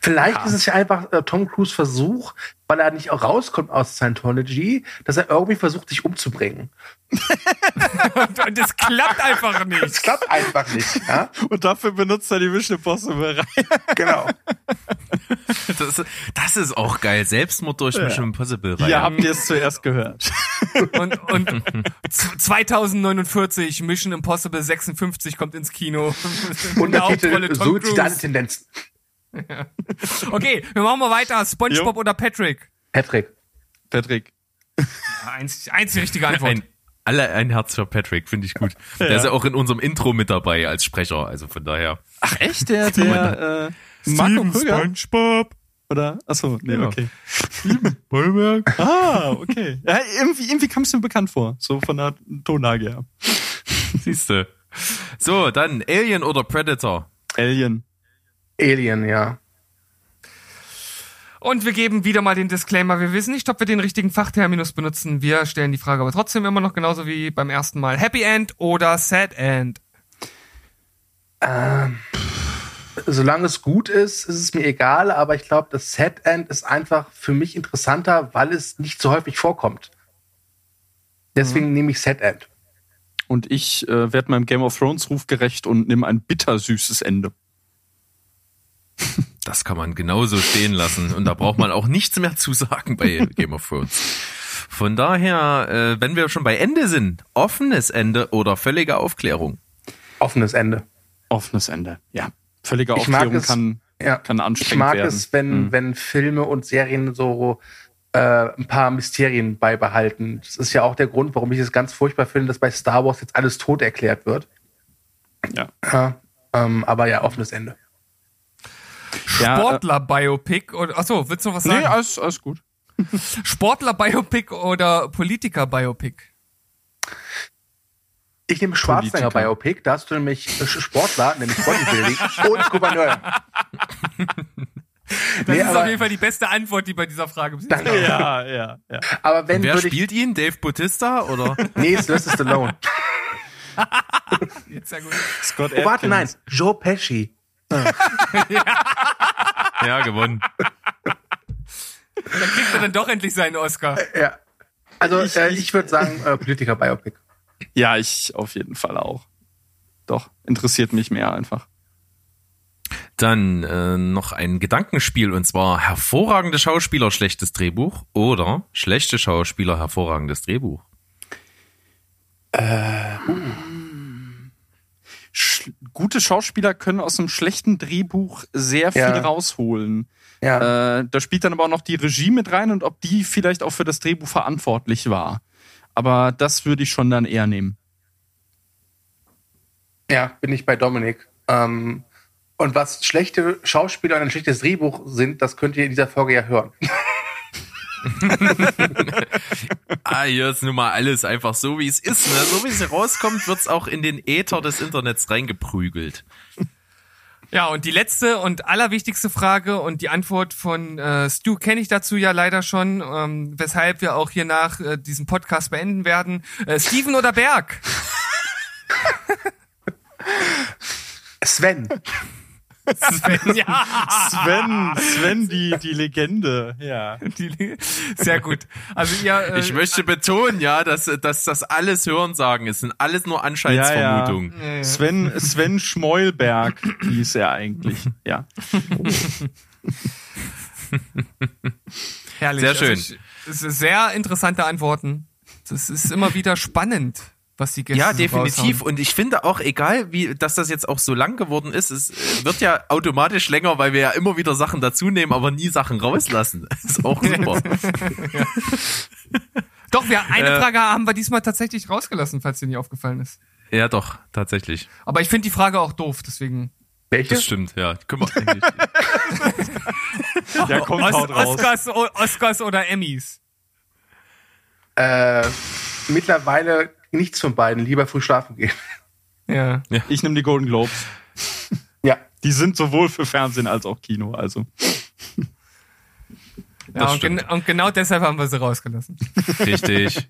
Vielleicht ist es ja einfach äh, Tom Cruise Versuch, weil er nicht auch rauskommt aus Scientology, dass er irgendwie versucht, sich umzubringen. Und, und das klappt einfach Das nicht. klappt einfach nicht. Ja? Und dafür benutzt er die Mission Impossible Reihe. Genau. Das, ist- das ist auch geil. Selbstmord durch Mission Impossible Reihe. Hier habt ihr es zuerst gehört. Und, und z- 2049 Mission Impossible 56 kommt ins Kino. In der Hauptrolle Untertitel Tendenzen. Okay, wir machen mal weiter. SpongeBob Jo. oder Patrick? Patrick. Patrick. Einzig, einzig richtige Antwort. Ein Alle ein Herz für Patrick, finde ich gut. Der ist ja auch in unserem Intro mit dabei als Sprecher, also von daher. Ach echt, der, der äh, Marco Krüger? SpongeBob. Oder? Achso, nee, Ja. okay. Bollwerk. Ah, okay. Ja, irgendwie, irgendwie kam es mir bekannt vor, so von der Tonlage her. Siehste. So, dann Alien oder Predator? Alien. Alien, ja. Und wir geben wieder mal den Disclaimer. Wir wissen nicht, ob wir den richtigen Fachterminus benutzen. Wir stellen die Frage aber trotzdem immer noch genauso wie beim ersten Mal. Happy End oder Sad End? Solange es gut ist, ist es mir egal, aber ich glaube, das Set End ist einfach für mich interessanter, weil es nicht so häufig vorkommt. Deswegen nehme ich Set End. Und ich äh, werde meinem Game of Thrones Ruf gerecht und nehme ein bittersüßes Ende. Das kann man genauso stehen lassen. Und da braucht man auch nichts mehr zu sagen bei Game of Thrones. Von daher, äh, wenn wir schon bei Ende sind, offenes Ende oder völlige Aufklärung? Offenes Ende. Offenes Ende. Ja. Völlige Ich mag Aufklärung es- kann, Ja. kann Ich anstrengend mag werden. es, wenn, Hm. wenn Filme und Serien so äh, ein paar Mysterien beibehalten. Das ist ja auch der Grund, warum ich es ganz furchtbar finde, dass bei Star Wars jetzt alles tot erklärt wird. Ja. Ja, ähm, aber ja, offenes Ende. Ja, äh, Sportler-Biopic oder, achso, willst du noch was Nee, sagen? alles, alles gut. Sportler-Biopic oder Politiker-Biopic? Ich nehme Schwarzenegger Politiker. Biopic, da hast du nämlich Sportler, nämlich Bodybuilding und Gouverneur. Das Nee, ist aber- auf jeden Fall die beste Antwort, die bei dieser Frage bis jetzt Danke. Ja, ja, ja. Aber wenn Wer spielt ihn? Dave Bautista oder? Nee, Sylvester Stallone. Jetzt sehr gut. Scott Oh, warte, nein. Joe Pesci. Ja, gewonnen. Dann kriegt er dann doch endlich seinen Oscar. Ja. Also ich, äh, ich würde sagen, äh, Politiker Biopic. Ja, ich auf jeden Fall auch. Doch, interessiert mich mehr einfach. Dann äh, noch ein Gedankenspiel und zwar hervorragende Schauspieler, schlechtes Drehbuch oder schlechte Schauspieler, hervorragendes Drehbuch. Sch gute Schauspieler können aus einem schlechten Drehbuch sehr viel Ja. rausholen. Ja. Äh, da spielt dann aber auch noch die Regie mit rein und ob die vielleicht auch für das Drehbuch verantwortlich war. Aber das würde ich schon dann eher nehmen. Ja, bin ich bei Dominik. Ähm, und was schlechte Schauspieler und ein schlechtes Drehbuch sind, das könnt ihr in dieser Folge ja hören. Ah, hier ist nun mal alles einfach so, wie es ist. Ne? So wie es rauskommt, wird's auch in den Äther des Internets reingeprügelt. Ja, und die letzte und allerwichtigste Frage und die Antwort von äh, Stu kenne ich dazu ja leider schon, ähm, weshalb wir auch hier nach äh, diesem Podcast beenden werden. Äh, Steven oder Berg? Sven. Sven, ja. Sven, Sven, die, die Legende, ja. Die, sehr gut. Also ihr, äh, Ich möchte betonen, ja, dass, dass das alles Hörensagen ist. Sind alles nur Anscheinsvermutungen. Ja, ja. Sven, Sven Schmeulberg hieß er eigentlich, ja. herrlich. Sehr schön. Also ich, sehr interessante Antworten. Das ist immer wieder spannend, was die Gäste Ja, so definitiv. raushauen. Und ich finde auch, egal wie, dass das jetzt auch so lang geworden ist, es äh, wird ja automatisch länger, weil wir ja immer wieder Sachen dazu nehmen, aber nie Sachen rauslassen. Ist auch super. Doch, wir eine Äh, Frage haben wir diesmal tatsächlich rausgelassen, falls dir nicht aufgefallen ist. ja, doch, tatsächlich. Aber ich finde die Frage auch doof, deswegen. Welche? Das stimmt, ja. Können wir. Ja, kommt, Os. Oscars, Oscars oder Emmys? Äh, mittlerweile nichts von beiden. Lieber früh schlafen gehen. Ja. Ich nehme die Golden Globes. Ja. Die sind sowohl für Fernsehen als auch Kino, also. Ja und, gen und genau deshalb haben wir sie rausgelassen. Richtig.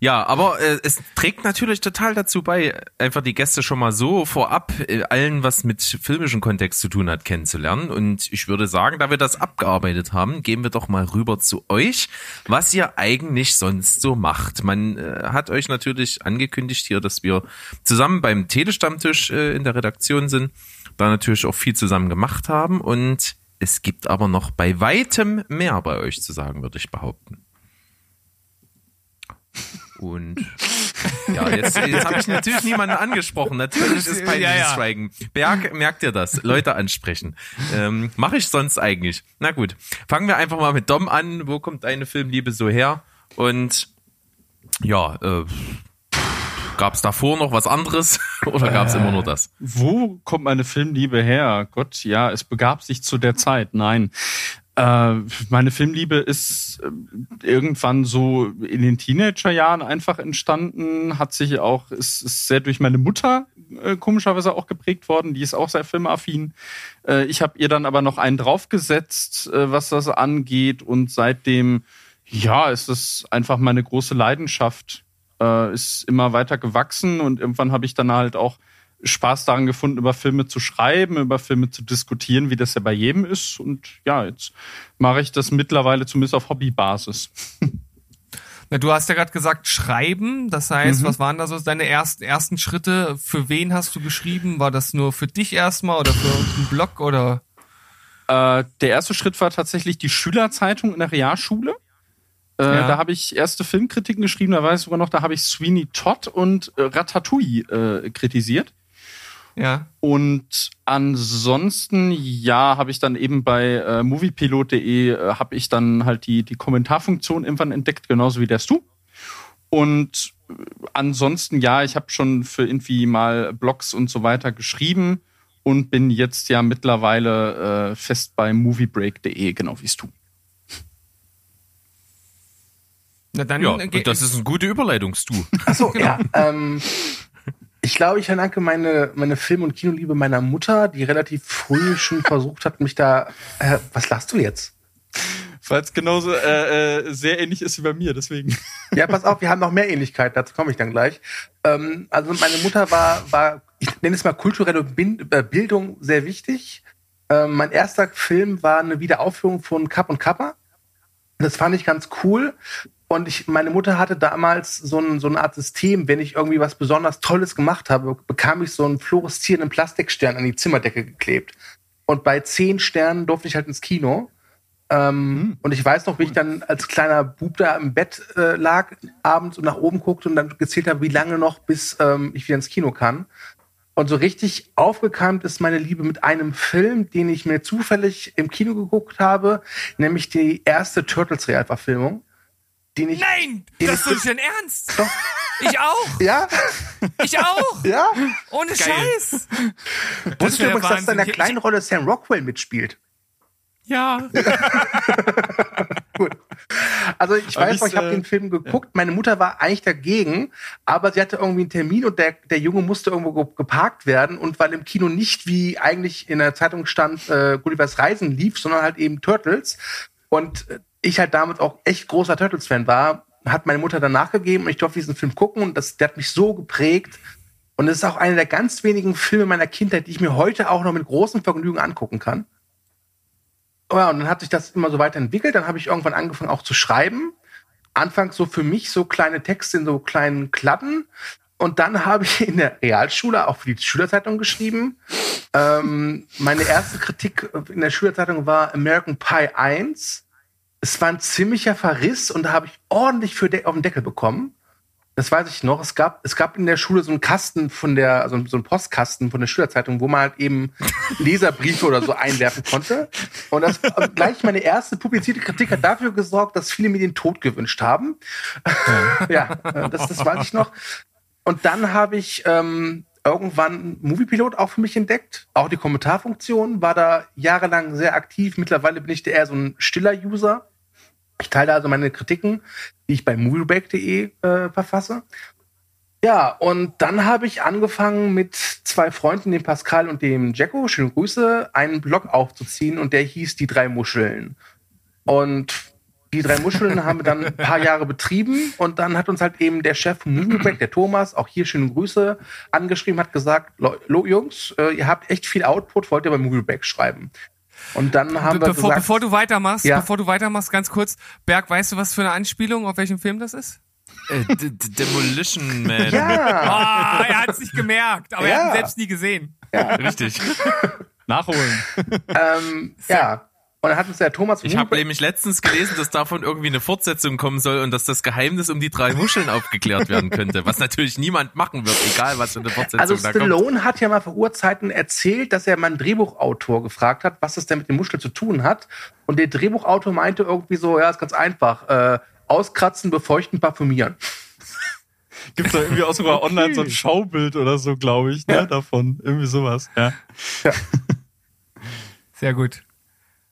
Ja, aber äh, es trägt natürlich total dazu bei, einfach die Gäste schon mal so vorab äh, allen, was mit filmischem Kontext zu tun hat, kennenzulernen. Und ich würde sagen, da wir das abgearbeitet haben, gehen wir doch mal rüber zu euch, was ihr eigentlich sonst so macht. Man äh, hat euch natürlich angekündigt hier, dass wir zusammen beim Telestammtisch äh, in der Redaktion sind, da natürlich auch viel zusammen gemacht haben und es gibt aber noch bei weitem mehr bei euch zu sagen, würde ich behaupten. Und ja, jetzt, jetzt habe ich natürlich niemanden angesprochen. Natürlich ist peinliches Ja, ja. Schweigen. Berg, merkt ihr das? Leute ansprechen. Ähm, Mache ich sonst eigentlich? Na gut, fangen wir einfach mal mit Dom an. Wo kommt deine Filmliebe so her? Und ja, äh, Gab es davor noch was anderes oder gab es immer nur das? Wo kommt meine Filmliebe her? Gott, ja, es begab sich zu der Zeit. Nein. Äh, meine Filmliebe ist äh, irgendwann so in den Teenagerjahren einfach entstanden, hat sich auch, ist, ist sehr durch meine Mutter äh, komischerweise auch geprägt worden, die ist auch sehr filmaffin. Äh, ich habe ihr dann aber noch einen draufgesetzt, äh, was das angeht und seitdem, ja, ist es einfach meine große Leidenschaft, äh, ist immer weiter gewachsen und irgendwann habe ich dann halt auch Spaß daran gefunden, über Filme zu schreiben, über Filme zu diskutieren, wie das ja bei jedem ist. Und ja, jetzt mache ich das mittlerweile zumindest auf Hobbybasis. Na, du hast ja gerade gesagt, schreiben. Das heißt, Mhm. was waren da so deine ersten, ersten Schritte? Für wen hast du geschrieben? War das nur für dich erstmal oder für einen Blog oder? Äh, der erste Schritt war tatsächlich die Schülerzeitung in der Realschule. Äh, Ja. Da habe ich erste Filmkritiken geschrieben, da weiß ich sogar noch, da habe ich Sweeney Todd und äh, Ratatouille äh, kritisiert. Ja. Und ansonsten, ja, habe ich dann eben bei äh, moviepilot.de äh, habe ich dann halt die, die Kommentarfunktion irgendwann entdeckt, genauso wie der Stu. Und äh, ansonsten, ja, ich habe schon für irgendwie mal Blogs und so weiter geschrieben und bin jetzt ja mittlerweile äh, fest bei moviebreak.de, genau wie Stu. Na dann Ja, äh, das ist eine gute Überleitung, Stu. Achso, ja. Ähm, ich glaube, ich verdanke meine, meine Film- und Kinoliebe meiner Mutter, die relativ früh schon versucht hat, mich da. Äh, was lachst du jetzt? Weil es genauso äh, äh, sehr ähnlich ist wie bei mir, deswegen. Ja, pass auf, wir haben noch mehr Ähnlichkeit, dazu komme ich dann gleich. Ähm, also meine Mutter war, war, ich nenne es mal kulturelle äh, Bildung sehr wichtig. Ähm, mein erster Film war eine Wiederaufführung von Kapp und Kappa. Das fand ich ganz cool. Und ich, meine Mutter hatte damals so, ein, so eine Art System, wenn ich irgendwie was besonders Tolles gemacht habe, bekam ich so einen fluoreszierenden Plastikstern an die Zimmerdecke geklebt. Und bei zehn Sternen durfte ich halt ins Kino. Ähm, Und ich weiß noch, wie ich dann als kleiner Bub da im Bett äh, lag abends und nach oben guckte und dann gezählt habe, wie lange noch, bis ähm, ich wieder ins Kino kann. Und so richtig aufgekeimt ist meine Liebe mit einem Film, den ich mir zufällig im Kino geguckt habe, nämlich die erste Turtles-Realverfilmung. Den ich. Nein! Den Das ich- ist doch dein Ernst! Doch. Ich auch! Ja, Ich auch! ja. Ohne Scheiß! Wusstest du übrigens, dass da in der kleinen Rolle Sam Rockwell mitspielt? Ja. Gut. Also ich weiß ich, noch, ich habe äh, den Film geguckt. Meine Mutter war eigentlich dagegen, aber sie hatte irgendwie einen Termin und der, der Junge musste irgendwo ge- geparkt werden. Und weil im Kino nicht wie eigentlich in der Zeitung stand, äh, Gullivers Reisen lief, sondern halt eben Turtles. Und äh, ich halt damals auch echt großer Turtles-Fan war, hat meine Mutter dann nachgegeben und ich durfte diesen Film gucken und das, der hat mich so geprägt. Und es ist auch einer der ganz wenigen Filme meiner Kindheit, die ich mir heute auch noch mit großem Vergnügen angucken kann. Ja, und dann hat sich das immer so weiterentwickelt. Dann habe ich irgendwann angefangen auch zu schreiben. Anfangs so für mich so kleine Texte in so kleinen Kladden. Und dann habe ich in der Realschule auch für die Schülerzeitung geschrieben. Ähm, meine erste Kritik in der Schülerzeitung war American Pie 1. Es war ein ziemlicher Verriss und da habe ich ordentlich für de auf den Deckel bekommen. Das weiß ich noch. Es gab, es gab in der Schule so einen Kasten von der, also so einen Postkasten von der Schülerzeitung, wo man halt eben Leserbriefe oder so einwerfen konnte. Und das und gleich meine erste publizierte Kritik hat dafür gesorgt, dass viele mir den Tod gewünscht haben. ja, das, das weiß ich noch. Und dann habe ich ähm, irgendwann Moviepilot auch für mich entdeckt. Auch die Kommentarfunktion war da jahrelang sehr aktiv. Mittlerweile bin ich eher so ein stiller User. Ich teile also meine Kritiken, die ich bei moviebreak.de äh, verfasse. Ja, und dann habe ich angefangen mit zwei Freunden, dem Pascal und dem Jacko, schöne Grüße, einen Blog aufzuziehen und der hieß Die drei Muscheln. Und die drei Muscheln haben wir dann ein paar Jahre betrieben und dann hat uns halt eben der Chef von Moviebreak, der Thomas, auch hier schöne Grüße, angeschrieben, hat gesagt, "Lo- Jungs, äh, ihr habt echt viel Output, wollt ihr bei Moviebreak schreiben? Und dann haben Be wir bevor, gesagt, bevor du weitermachst, Ja. bevor du weitermachst, ganz kurz, Berg, weißt du, was für eine Anspielung, auf welchem Film das ist? Äh, Demolition Man. ja, Ah, er hat es nicht gemerkt, aber er hat Ja. ihn selbst nie gesehen. Richtig. Nachholen. ähm, ja. Und dann hat uns der Thomas von Ich habe nämlich letztens gelesen, dass davon irgendwie eine Fortsetzung kommen soll und dass das Geheimnis um die drei Muscheln aufgeklärt werden könnte. Was natürlich niemand machen wird, egal was für eine Fortsetzung Also da kommt. Stallone hat ja mal vor Urzeiten erzählt, dass er mal einen Drehbuchautor gefragt hat, was das denn mit dem Muschel zu tun hat. Und der Drehbuchautor meinte irgendwie so, ja, ist ganz einfach. Äh, auskratzen, befeuchten, parfümieren. Gibt's da irgendwie auch sogar online so ein Schaubild oder so, glaube ich, ne, davon. Irgendwie sowas, ja. Sehr gut.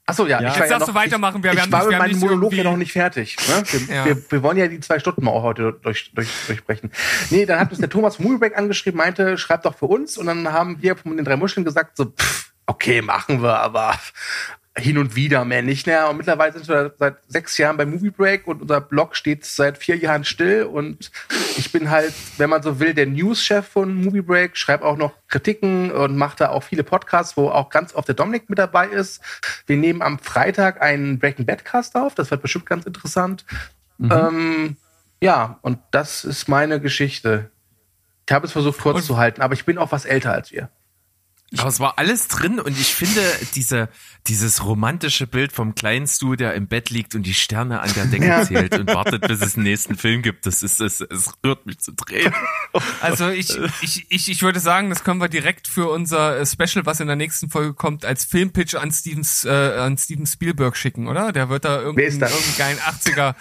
Achso, ja. Ja. Ich Jetzt war ja darfst du weitermachen. Wir ich haben war nicht- mit wir haben meinem Monolog ja noch nicht fertig. Ne? Wir, Ja. wir, wir wollen ja die zwei Stunden mal auch heute durch, durch, durchsprechen. Nee, dann hat uns der Thomas von Moviebreak angeschrieben, meinte, schreib doch für uns. Und dann haben wir von den drei Muscheln gesagt, so, pff, okay, machen wir, aber hin und wieder mehr nicht. Naja, und mittlerweile sind wir seit sechs Jahren bei Movie Break und unser Blog steht seit vier Jahren still. Und ich bin halt, wenn man so will, der News-Chef von Movie Break, schreibe auch noch Kritiken und mache da auch viele Podcasts, wo auch ganz oft der Dominik mit dabei ist. Wir nehmen am Freitag einen Breaking Bad Cast auf. Das wird bestimmt ganz interessant. Ähm, ja, und das ist meine Geschichte. Ich habe es versucht kurz zu halten, aber ich bin auch was älter als wir. Aber es war alles drin und ich finde diese, dieses romantische Bild vom kleinen Stu, der im Bett liegt und die Sterne an der Decke Ja. zählt und wartet, bis es einen nächsten Film gibt, das ist, es, es rührt mich zu drehen. Also ich, ich, ich, ich würde sagen, das können wir direkt für unser äh, Special, was in der nächsten Folge kommt, als Filmpitch an Stevens, äh, an Steven Spielberg schicken, oder? Der wird da irgendeinen geilen 80er,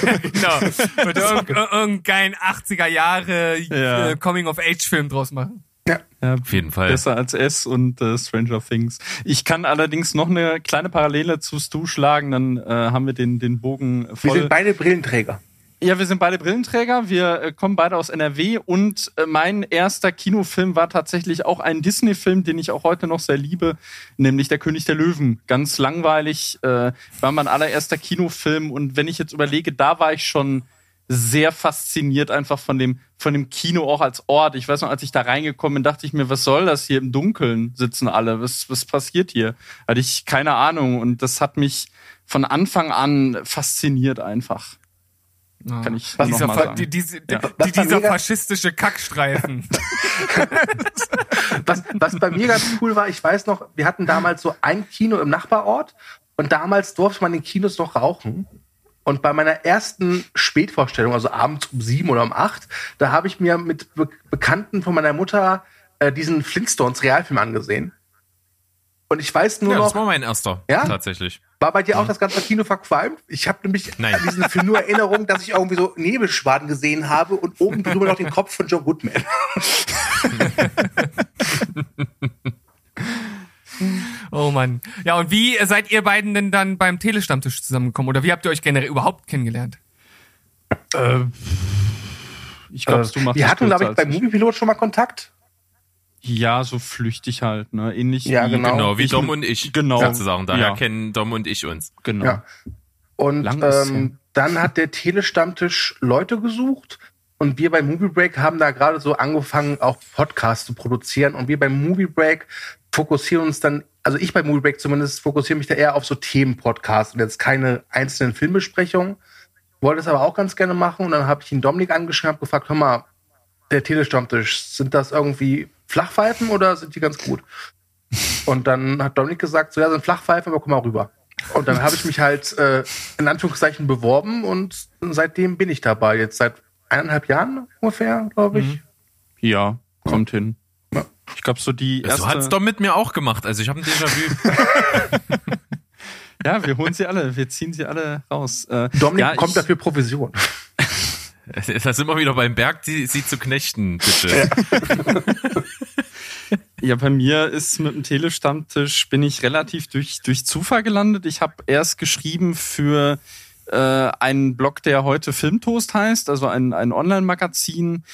genau, wird irgendeinen geilen 80er Jahre Ja. äh, Coming-of-Age-Film draus machen. Ja. Ja, Auf jeden Fall. Besser als S und äh, Stranger Things. Ich kann allerdings noch eine kleine Parallele zu Stu schlagen, dann äh, haben wir den, den Bogen Wir voll. sind beide Brillenträger. Ja, wir sind beide Brillenträger. Wir äh, kommen beide aus NRW und äh, mein erster Kinofilm war tatsächlich auch ein Disney-Film, den ich auch heute noch sehr liebe, nämlich Der König der Löwen. Ganz langweilig, äh, war mein allererster Kinofilm und wenn ich jetzt überlege, da war ich schon sehr fasziniert einfach von dem von dem Kino auch als Ort. Ich weiß noch, als ich da reingekommen bin, dachte ich mir, was soll das hier im Dunkeln sitzen alle? Was was passiert hier? Hatte ich keine Ahnung und das hat mich von Anfang an fasziniert einfach. Ja. Kann ich Was Dieser, sagen. die, diese, Ja. die, dieser faschistische Kackstreifen. Was, was bei mir ganz cool war, ich weiß noch, wir hatten damals so ein Kino im Nachbarort und damals durfte man in Kinos noch rauchen. Und bei meiner ersten Spätvorstellung, also abends um sieben oder um acht, da habe ich mir mit Be Bekannten von meiner Mutter äh, diesen Flintstones Realfilm angesehen. Und ich weiß nur Ja, noch, das war mein erster, Ja? tatsächlich. war bei dir auch das ganze Kino verqualmt? Ich habe nämlich Nein. an diesen Film nur Erinnerung, dass ich irgendwie so Nebelschwaden gesehen habe und oben drüber noch den Kopf von Joe Goodman. Oh Mann. Ja, und wie seid ihr beiden denn dann beim Telestammtisch zusammengekommen? Oder wie habt ihr euch generell überhaupt kennengelernt? Ich glaube, Äh, du machst wir das hatten, glaube ich, beim Moviepilot schon mal Kontakt. Ja, so flüchtig halt, ne? Ähnlich Ja, wie genau. Genau, wie ich Dom und ich. Genau. Sozusagen. Daher Ja. kennen Dom und ich uns. Genau. Ja. Und ähm, dann hat der Telestammtisch Leute gesucht und wir bei Movie Break haben da gerade so angefangen, auch Podcasts zu produzieren. Und wir beim Movie Break fokussieren uns dann, also ich bei Movie Break zumindest, fokussiere mich da eher auf so Themenpodcasts und jetzt keine einzelnen Filmbesprechungen. Wollte es aber auch ganz gerne machen und dann habe ich ihn Dominik angeschrieben, hab gefragt, hör mal, der Telestammtisch, sind das irgendwie Flachpfeifen oder sind die ganz gut? Und dann hat Dominik gesagt, so ja, sind Flachpfeifen, aber komm mal rüber. Und dann habe ich mich halt äh, in Anführungszeichen beworben und seitdem bin ich dabei. Jetzt seit eineinhalb Jahren ungefähr, glaube ich. Ja, kommt hin. Ja. Ich glaube, so die erste. So hat's Dom mit mir auch gemacht. Also ich habe ein Déjà-vu. ja, wir holen sie alle, wir ziehen sie alle raus. Äh, Dominik ja, bekommt ich, dafür Provision. da sind wir wieder beim Berg, die, sie zu knechten, bitte. Ja, bei mir ist mit dem Telestammtisch bin ich relativ durch, durch Zufall gelandet. Ich habe erst geschrieben für äh, einen Blog, der heute Filmtoast heißt, also ein, ein Online-Magazin.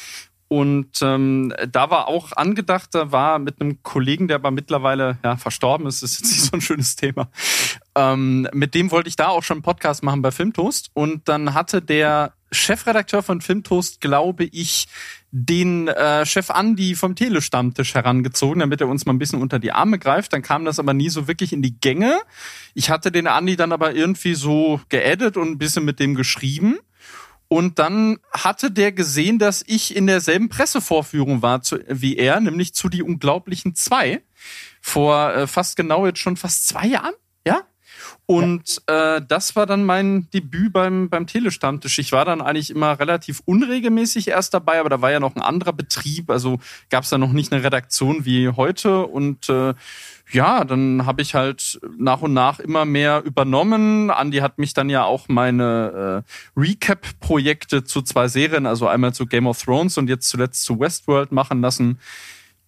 Und ähm, da war auch angedacht, da war mit einem Kollegen, der aber mittlerweile ja, verstorben ist, ist jetzt nicht so ein schönes Thema. Ähm, mit dem wollte ich da auch schon einen Podcast machen bei Filmtoast. Und dann hatte der Chefredakteur von Filmtoast, glaube ich, den äh, Chef Andi vom Telestammtisch herangezogen, damit er uns mal ein bisschen unter die Arme greift. Dann kam das aber nie so wirklich in die Gänge. Ich hatte den Andi dann aber irgendwie so geaddet und ein bisschen mit dem geschrieben. Und dann hatte der gesehen, dass ich in derselben Pressevorführung war zu, wie er, nämlich zu Die Unglaublichen zwei. Vor äh, fast genau jetzt schon fast zwei Jahren, ja? Und äh, das war dann mein Debüt beim, beim Telestammtisch. Ich war dann eigentlich immer relativ unregelmäßig erst dabei, aber da war ja noch ein anderer Betrieb. Also gab es da noch nicht eine Redaktion wie heute. Und äh, ja, dann habe ich halt nach und nach immer mehr übernommen. Andy hat mich dann ja auch meine äh, Recap-Projekte zu zwei Serien, also einmal zu Game of Thrones und jetzt zuletzt zu Westworld machen lassen.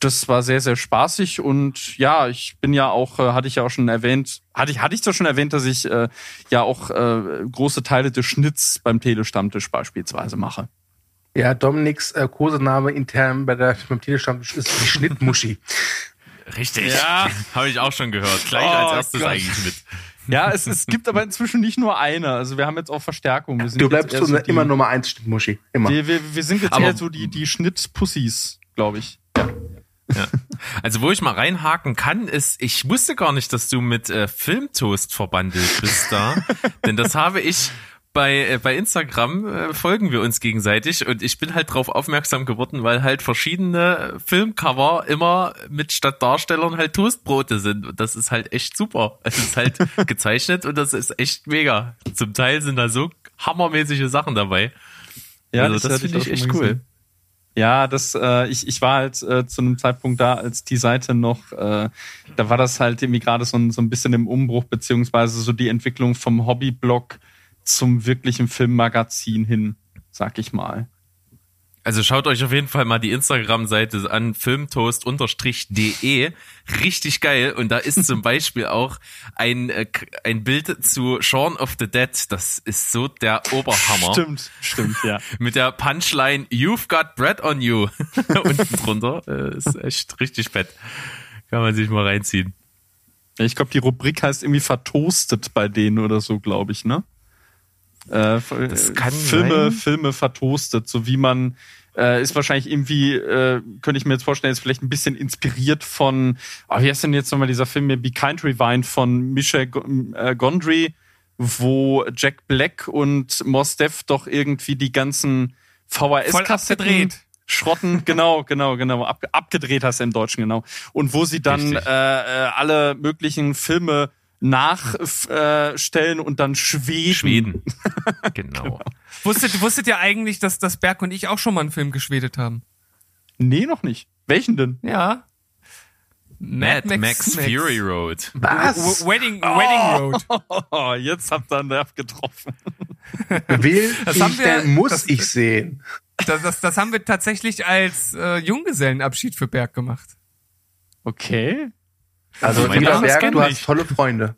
Das war sehr, sehr spaßig und ja, ich bin ja auch, äh, hatte ich ja auch schon erwähnt, hatte ich, hatte ich doch schon erwähnt, dass ich äh, ja auch äh, große Teile des Schnitts beim Telestammtisch beispielsweise mache. Ja, Dominiks äh, Kosename intern bei der, beim Telestammtisch ist die Schnittmuschi. Richtig. Ja. Habe ich auch schon gehört. Gleich Oh als erstes Gott. eigentlich mit. Ja, es, es gibt aber inzwischen nicht nur eine. Also wir haben jetzt auch Verstärkung. Wir sind Du bleibst so eine, die- immer Nummer eins Schnittmuschi. Immer. Wir, wir, wir sind jetzt Aber- eher so die, die Schnittpussys, glaube ich. Ja. Also wo ich mal reinhaken kann, ist, ich wusste gar nicht, dass du mit äh, Filmtoast verbandelt bist da. Denn das habe ich bei, äh, bei Instagram äh, folgen wir uns gegenseitig und ich bin halt drauf aufmerksam geworden, weil halt verschiedene Filmcover immer mit statt Darstellern halt Toastbrote sind und das ist halt echt super. Es ist halt gezeichnet und das ist echt mega. Zum Teil sind da so hammermäßige Sachen dabei. also das finde ich echt cool. gesehen. Ja, das, äh, ich, ich war halt äh, zu einem Zeitpunkt da, als die Seite noch, äh, da war das halt irgendwie gerade so ein, so ein bisschen im Umbruch, beziehungsweise so die Entwicklung vom Hobbyblog zum wirklichen Filmmagazin hin, sag ich mal. Also schaut euch auf jeden Fall mal die Instagram-Seite an, filmtoast-de. Richtig geil. Und da ist zum Beispiel auch ein, äh, ein Bild zu Shaun of the Dead. Das ist so der Oberhammer. Stimmt, stimmt, ja. Mit der Punchline, You've got bread on you. Unten drunter. Äh, ist echt richtig fett. Kann man sich mal reinziehen. Ich glaube, die Rubrik heißt irgendwie vertoastet bei denen oder so, glaube ich, ne? Äh, kann Filme, sein. Filme vertoastet, so wie man äh, ist wahrscheinlich irgendwie, äh, könnte ich mir jetzt vorstellen, ist vielleicht ein bisschen inspiriert von, oh, wie heißt denn jetzt nochmal dieser Film, Be Kind Rewind von Michel äh, Gondry, wo Jack Black und Mos Def doch irgendwie die ganzen VHS-Kassetten. Schrotten, genau, genau, genau. Ab, abgedreht hast du im Deutschen, genau. Und wo sie dann äh, äh, alle möglichen Filme nachstellen äh, stellen und dann Schweden. Schweden. Genau. Wusstet, wusstet ihr eigentlich, dass das Berg und ich auch schon mal einen Film geschwedet haben? Nee, noch nicht. Welchen denn? Ja. Mad Max, Fury Road. Was? W- Wedding, Wedding Road. Oh, jetzt habt ihr einen Nerv getroffen. Will Das ich wir- denn, muss das- ich sehen. Das, das, das haben wir tatsächlich als äh, Junggesellenabschied für Berg gemacht. Okay. Also, mein lieber Berg, du hast nicht. tolle Freunde.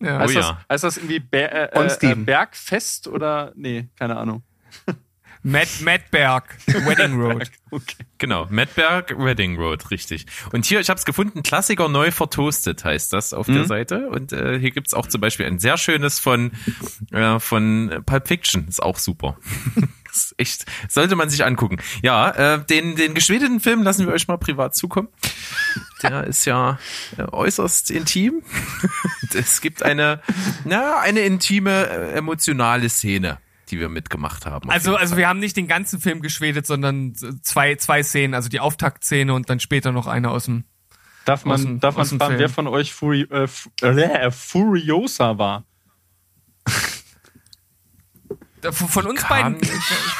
Ja. Heißt, Oh das, ja. heißt das irgendwie Ber äh, äh. Bergfest oder? Nee, keine Ahnung. Mad, Mad Berg, Wedding Road. Okay. Genau, Madberg Reading Road, richtig. Und hier, ich habe es gefunden, Klassiker neu vertoastet heißt das auf der Seite. Und äh, hier gibt's auch zum Beispiel ein sehr schönes von, äh, von Pulp Fiction, ist auch super. ist echt, sollte man sich angucken. Ja, äh, den, den geschwedeten Film lassen wir euch mal privat zukommen. Der ist ja äh, äußerst intim. Es gibt eine, na, eine intime, äh, emotionale Szene, die wir mitgemacht haben. Also, also wir haben nicht den ganzen Film geschwedet, sondern zwei, zwei Szenen, also die Auftaktszene und dann später noch eine aus dem. Darf man, dem- darf man fragen, wer von euch Furi äh, äh, Furiosa war? Von von uns beiden.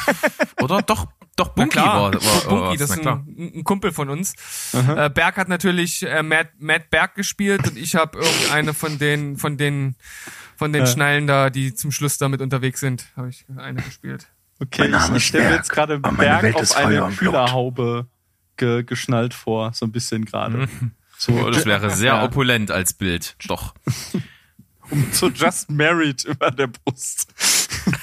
Oder doch, doch Bunky klar, war, war, Bunky, das ist ein, ein Kumpel von uns. Äh, Berg hat natürlich äh, Matt, Matt Berg gespielt und ich habe irgendeine von den von den von den Schnallen da, die zum Schluss damit unterwegs sind, habe ich eine gespielt. Okay, Mein Name ich, stelle jetzt gerade Berg Welt auf eine. Kühlerhaube ge geschnallt vor, so ein bisschen gerade. So, Oh, das wäre sehr Ja. opulent als Bild. Doch. so Just Married über der Brust.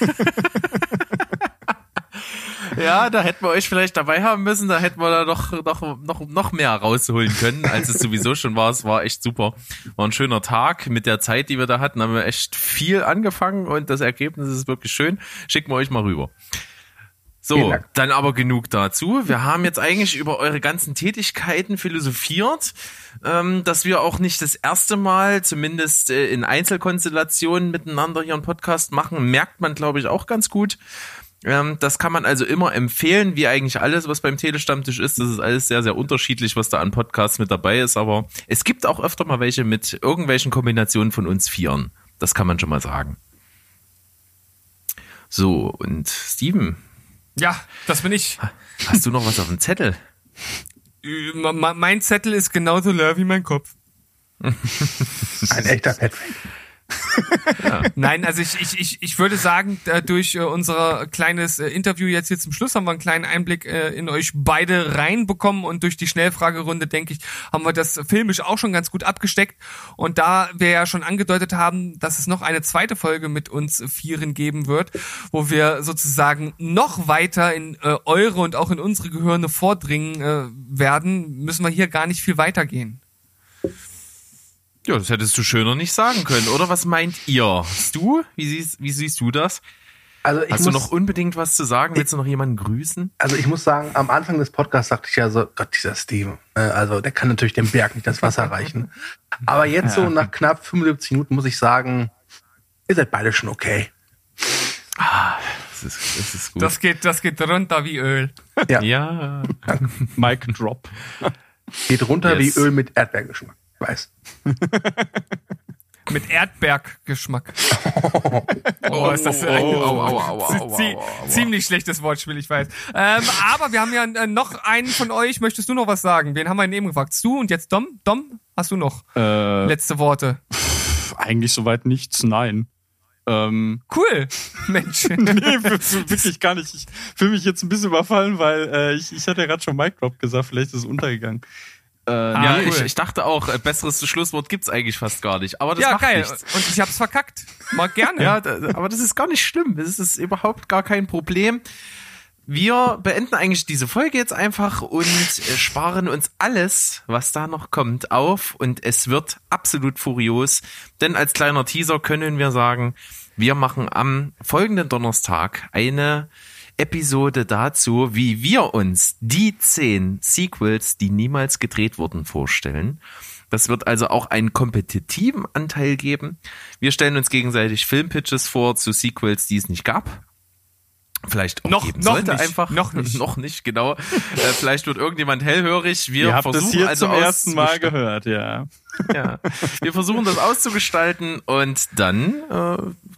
Ja, da hätten wir euch vielleicht dabei haben müssen. Da hätten wir da doch noch, noch, noch mehr rausholen können, als es sowieso schon war. Es war echt super. War ein schöner Tag. Mit der Zeit, die wir da hatten, haben wir echt viel angefangen und das Ergebnis ist wirklich schön. Schicken wir euch mal rüber. So, dann aber genug dazu. Wir haben jetzt eigentlich über eure ganzen Tätigkeiten philosophiert, ähm, dass wir auch nicht das erste Mal, zumindest äh, in Einzelkonstellationen miteinander hier einen Podcast machen, merkt man, glaube ich, auch ganz gut. Ähm, das kann man also immer empfehlen, wie eigentlich alles, was beim Telestammtisch ist. Das ist alles sehr, sehr unterschiedlich, was da an Podcasts mit dabei ist. Aber es gibt auch öfter mal welche mit irgendwelchen Kombinationen von uns Vieren. Das kann man schon mal sagen. So, und Steven, Ja, das bin ich. hast du noch was auf dem Zettel? Mein Zettel ist genauso leer wie mein Kopf. Ein echter Patrick. Nein, also ich, ich, ich, ich würde sagen, durch äh, unser kleines äh, Interview jetzt hier zum Schluss haben wir einen kleinen Einblick äh, in euch beide reinbekommen und durch die Schnellfragerunde, denke ich, haben wir das filmisch auch schon ganz gut abgesteckt. Und da wir ja schon angedeutet haben, dass es noch eine zweite Folge mit uns Vieren geben wird, wo wir sozusagen noch weiter in eure und auch in unsere Gehirne vordringen werden, müssen wir hier gar nicht viel weitergehen. Ja, das hättest du schöner nicht sagen können, oder? Was meint ihr? Du? Wie siehst, wie siehst du das? Also ich Hast du muss, noch unbedingt was zu sagen? Willst du noch jemanden grüßen? also ich muss sagen, am Anfang des Podcasts sagte ich ja so, Gott, dieser Steven. äh, Also der kann natürlich dem Berg nicht das Wasser reichen. Aber jetzt so nach knapp 75 Minuten muss ich sagen, ihr seid beide schon okay. Das ist, das ist gut. Das geht, das geht runter wie Öl. Ja, ja. Mic Drop. geht runter Yes. wie Öl mit Erdbeergeschmack. Ich weiß. Mit Erdberggeschmack. Oh, ist das ein ziemlich schlechtes Wortspiel, ich weiß. Ähm, aber wir haben ja äh, noch einen von euch. Möchtest du noch was sagen? Wen haben wir denn eben gefragt? Du und jetzt Dom? Dom, hast du noch Äh, letzte Worte? eigentlich soweit nichts, nein. Ähm, Cool, Mensch. nee, wirklich gar nicht. Ich fühle mich jetzt ein bisschen überfallen, weil äh, ich, ich hatte ja gerade schon Mic Drop gesagt, vielleicht ist es untergegangen. Äh, Ah, Ja, cool. ich, ich dachte auch, äh, besseres Schlusswort gibt's eigentlich fast gar nicht. Aber das ja, macht geil. nichts. Und ich hab's verkackt. Mal gerne. Ja, da, aber das ist gar nicht schlimm. Das ist überhaupt gar kein Problem. Wir beenden eigentlich diese Folge jetzt einfach und äh, sparen uns alles, was da noch kommt, auf. Und es wird absolut furios. Denn als kleiner Teaser können wir sagen, wir machen am folgenden Donnerstag eine Episode dazu, wie wir uns die zehn Sequels, die niemals gedreht wurden, vorstellen. Das wird also auch einen kompetitiven Anteil geben. Wir stellen uns gegenseitig Filmpitches vor zu Sequels, die es nicht gab. Vielleicht auch Noch- geben noch sollte nicht. einfach. Noch nicht. noch nicht, genau. äh, vielleicht wird irgendjemand hellhörig. Wir Ihr habt versuchen es hier also zum ersten Mal gehört, ja. ja. Wir versuchen das auszugestalten und dann äh,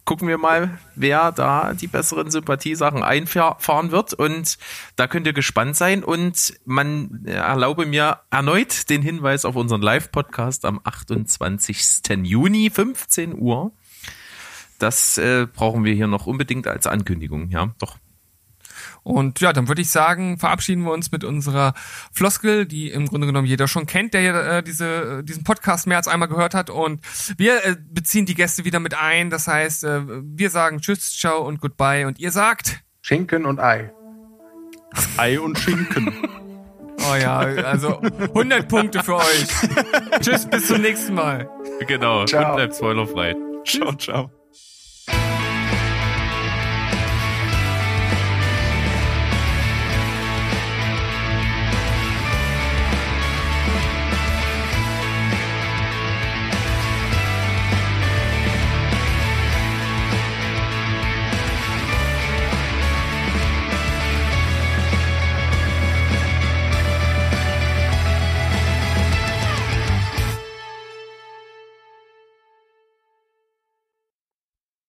gucken wir mal, wer da die besseren Sympathiesachen einfahren wird. Und da könnt ihr gespannt sein. Und man erlaube mir erneut den Hinweis auf unseren Live-Podcast am 28. Juni, 15 Uhr. Das äh, brauchen wir hier noch unbedingt als Ankündigung. Ja, doch. Und ja, dann würde ich sagen, verabschieden wir uns mit unserer Floskel, die im Grunde genommen jeder schon kennt, der äh, diese, diesen Podcast mehr als einmal gehört hat. Und wir äh, beziehen die Gäste wieder mit ein. Das heißt, äh, wir sagen Tschüss, Ciao und Goodbye. Und ihr sagt, Schinken und Ei. Ei und Schinken. oh ja, also 100 Punkte für euch. Tschüss, bis zum nächsten Mal. Genau. Ciao. Und bleibt spoilerfrei. ciao, ciao.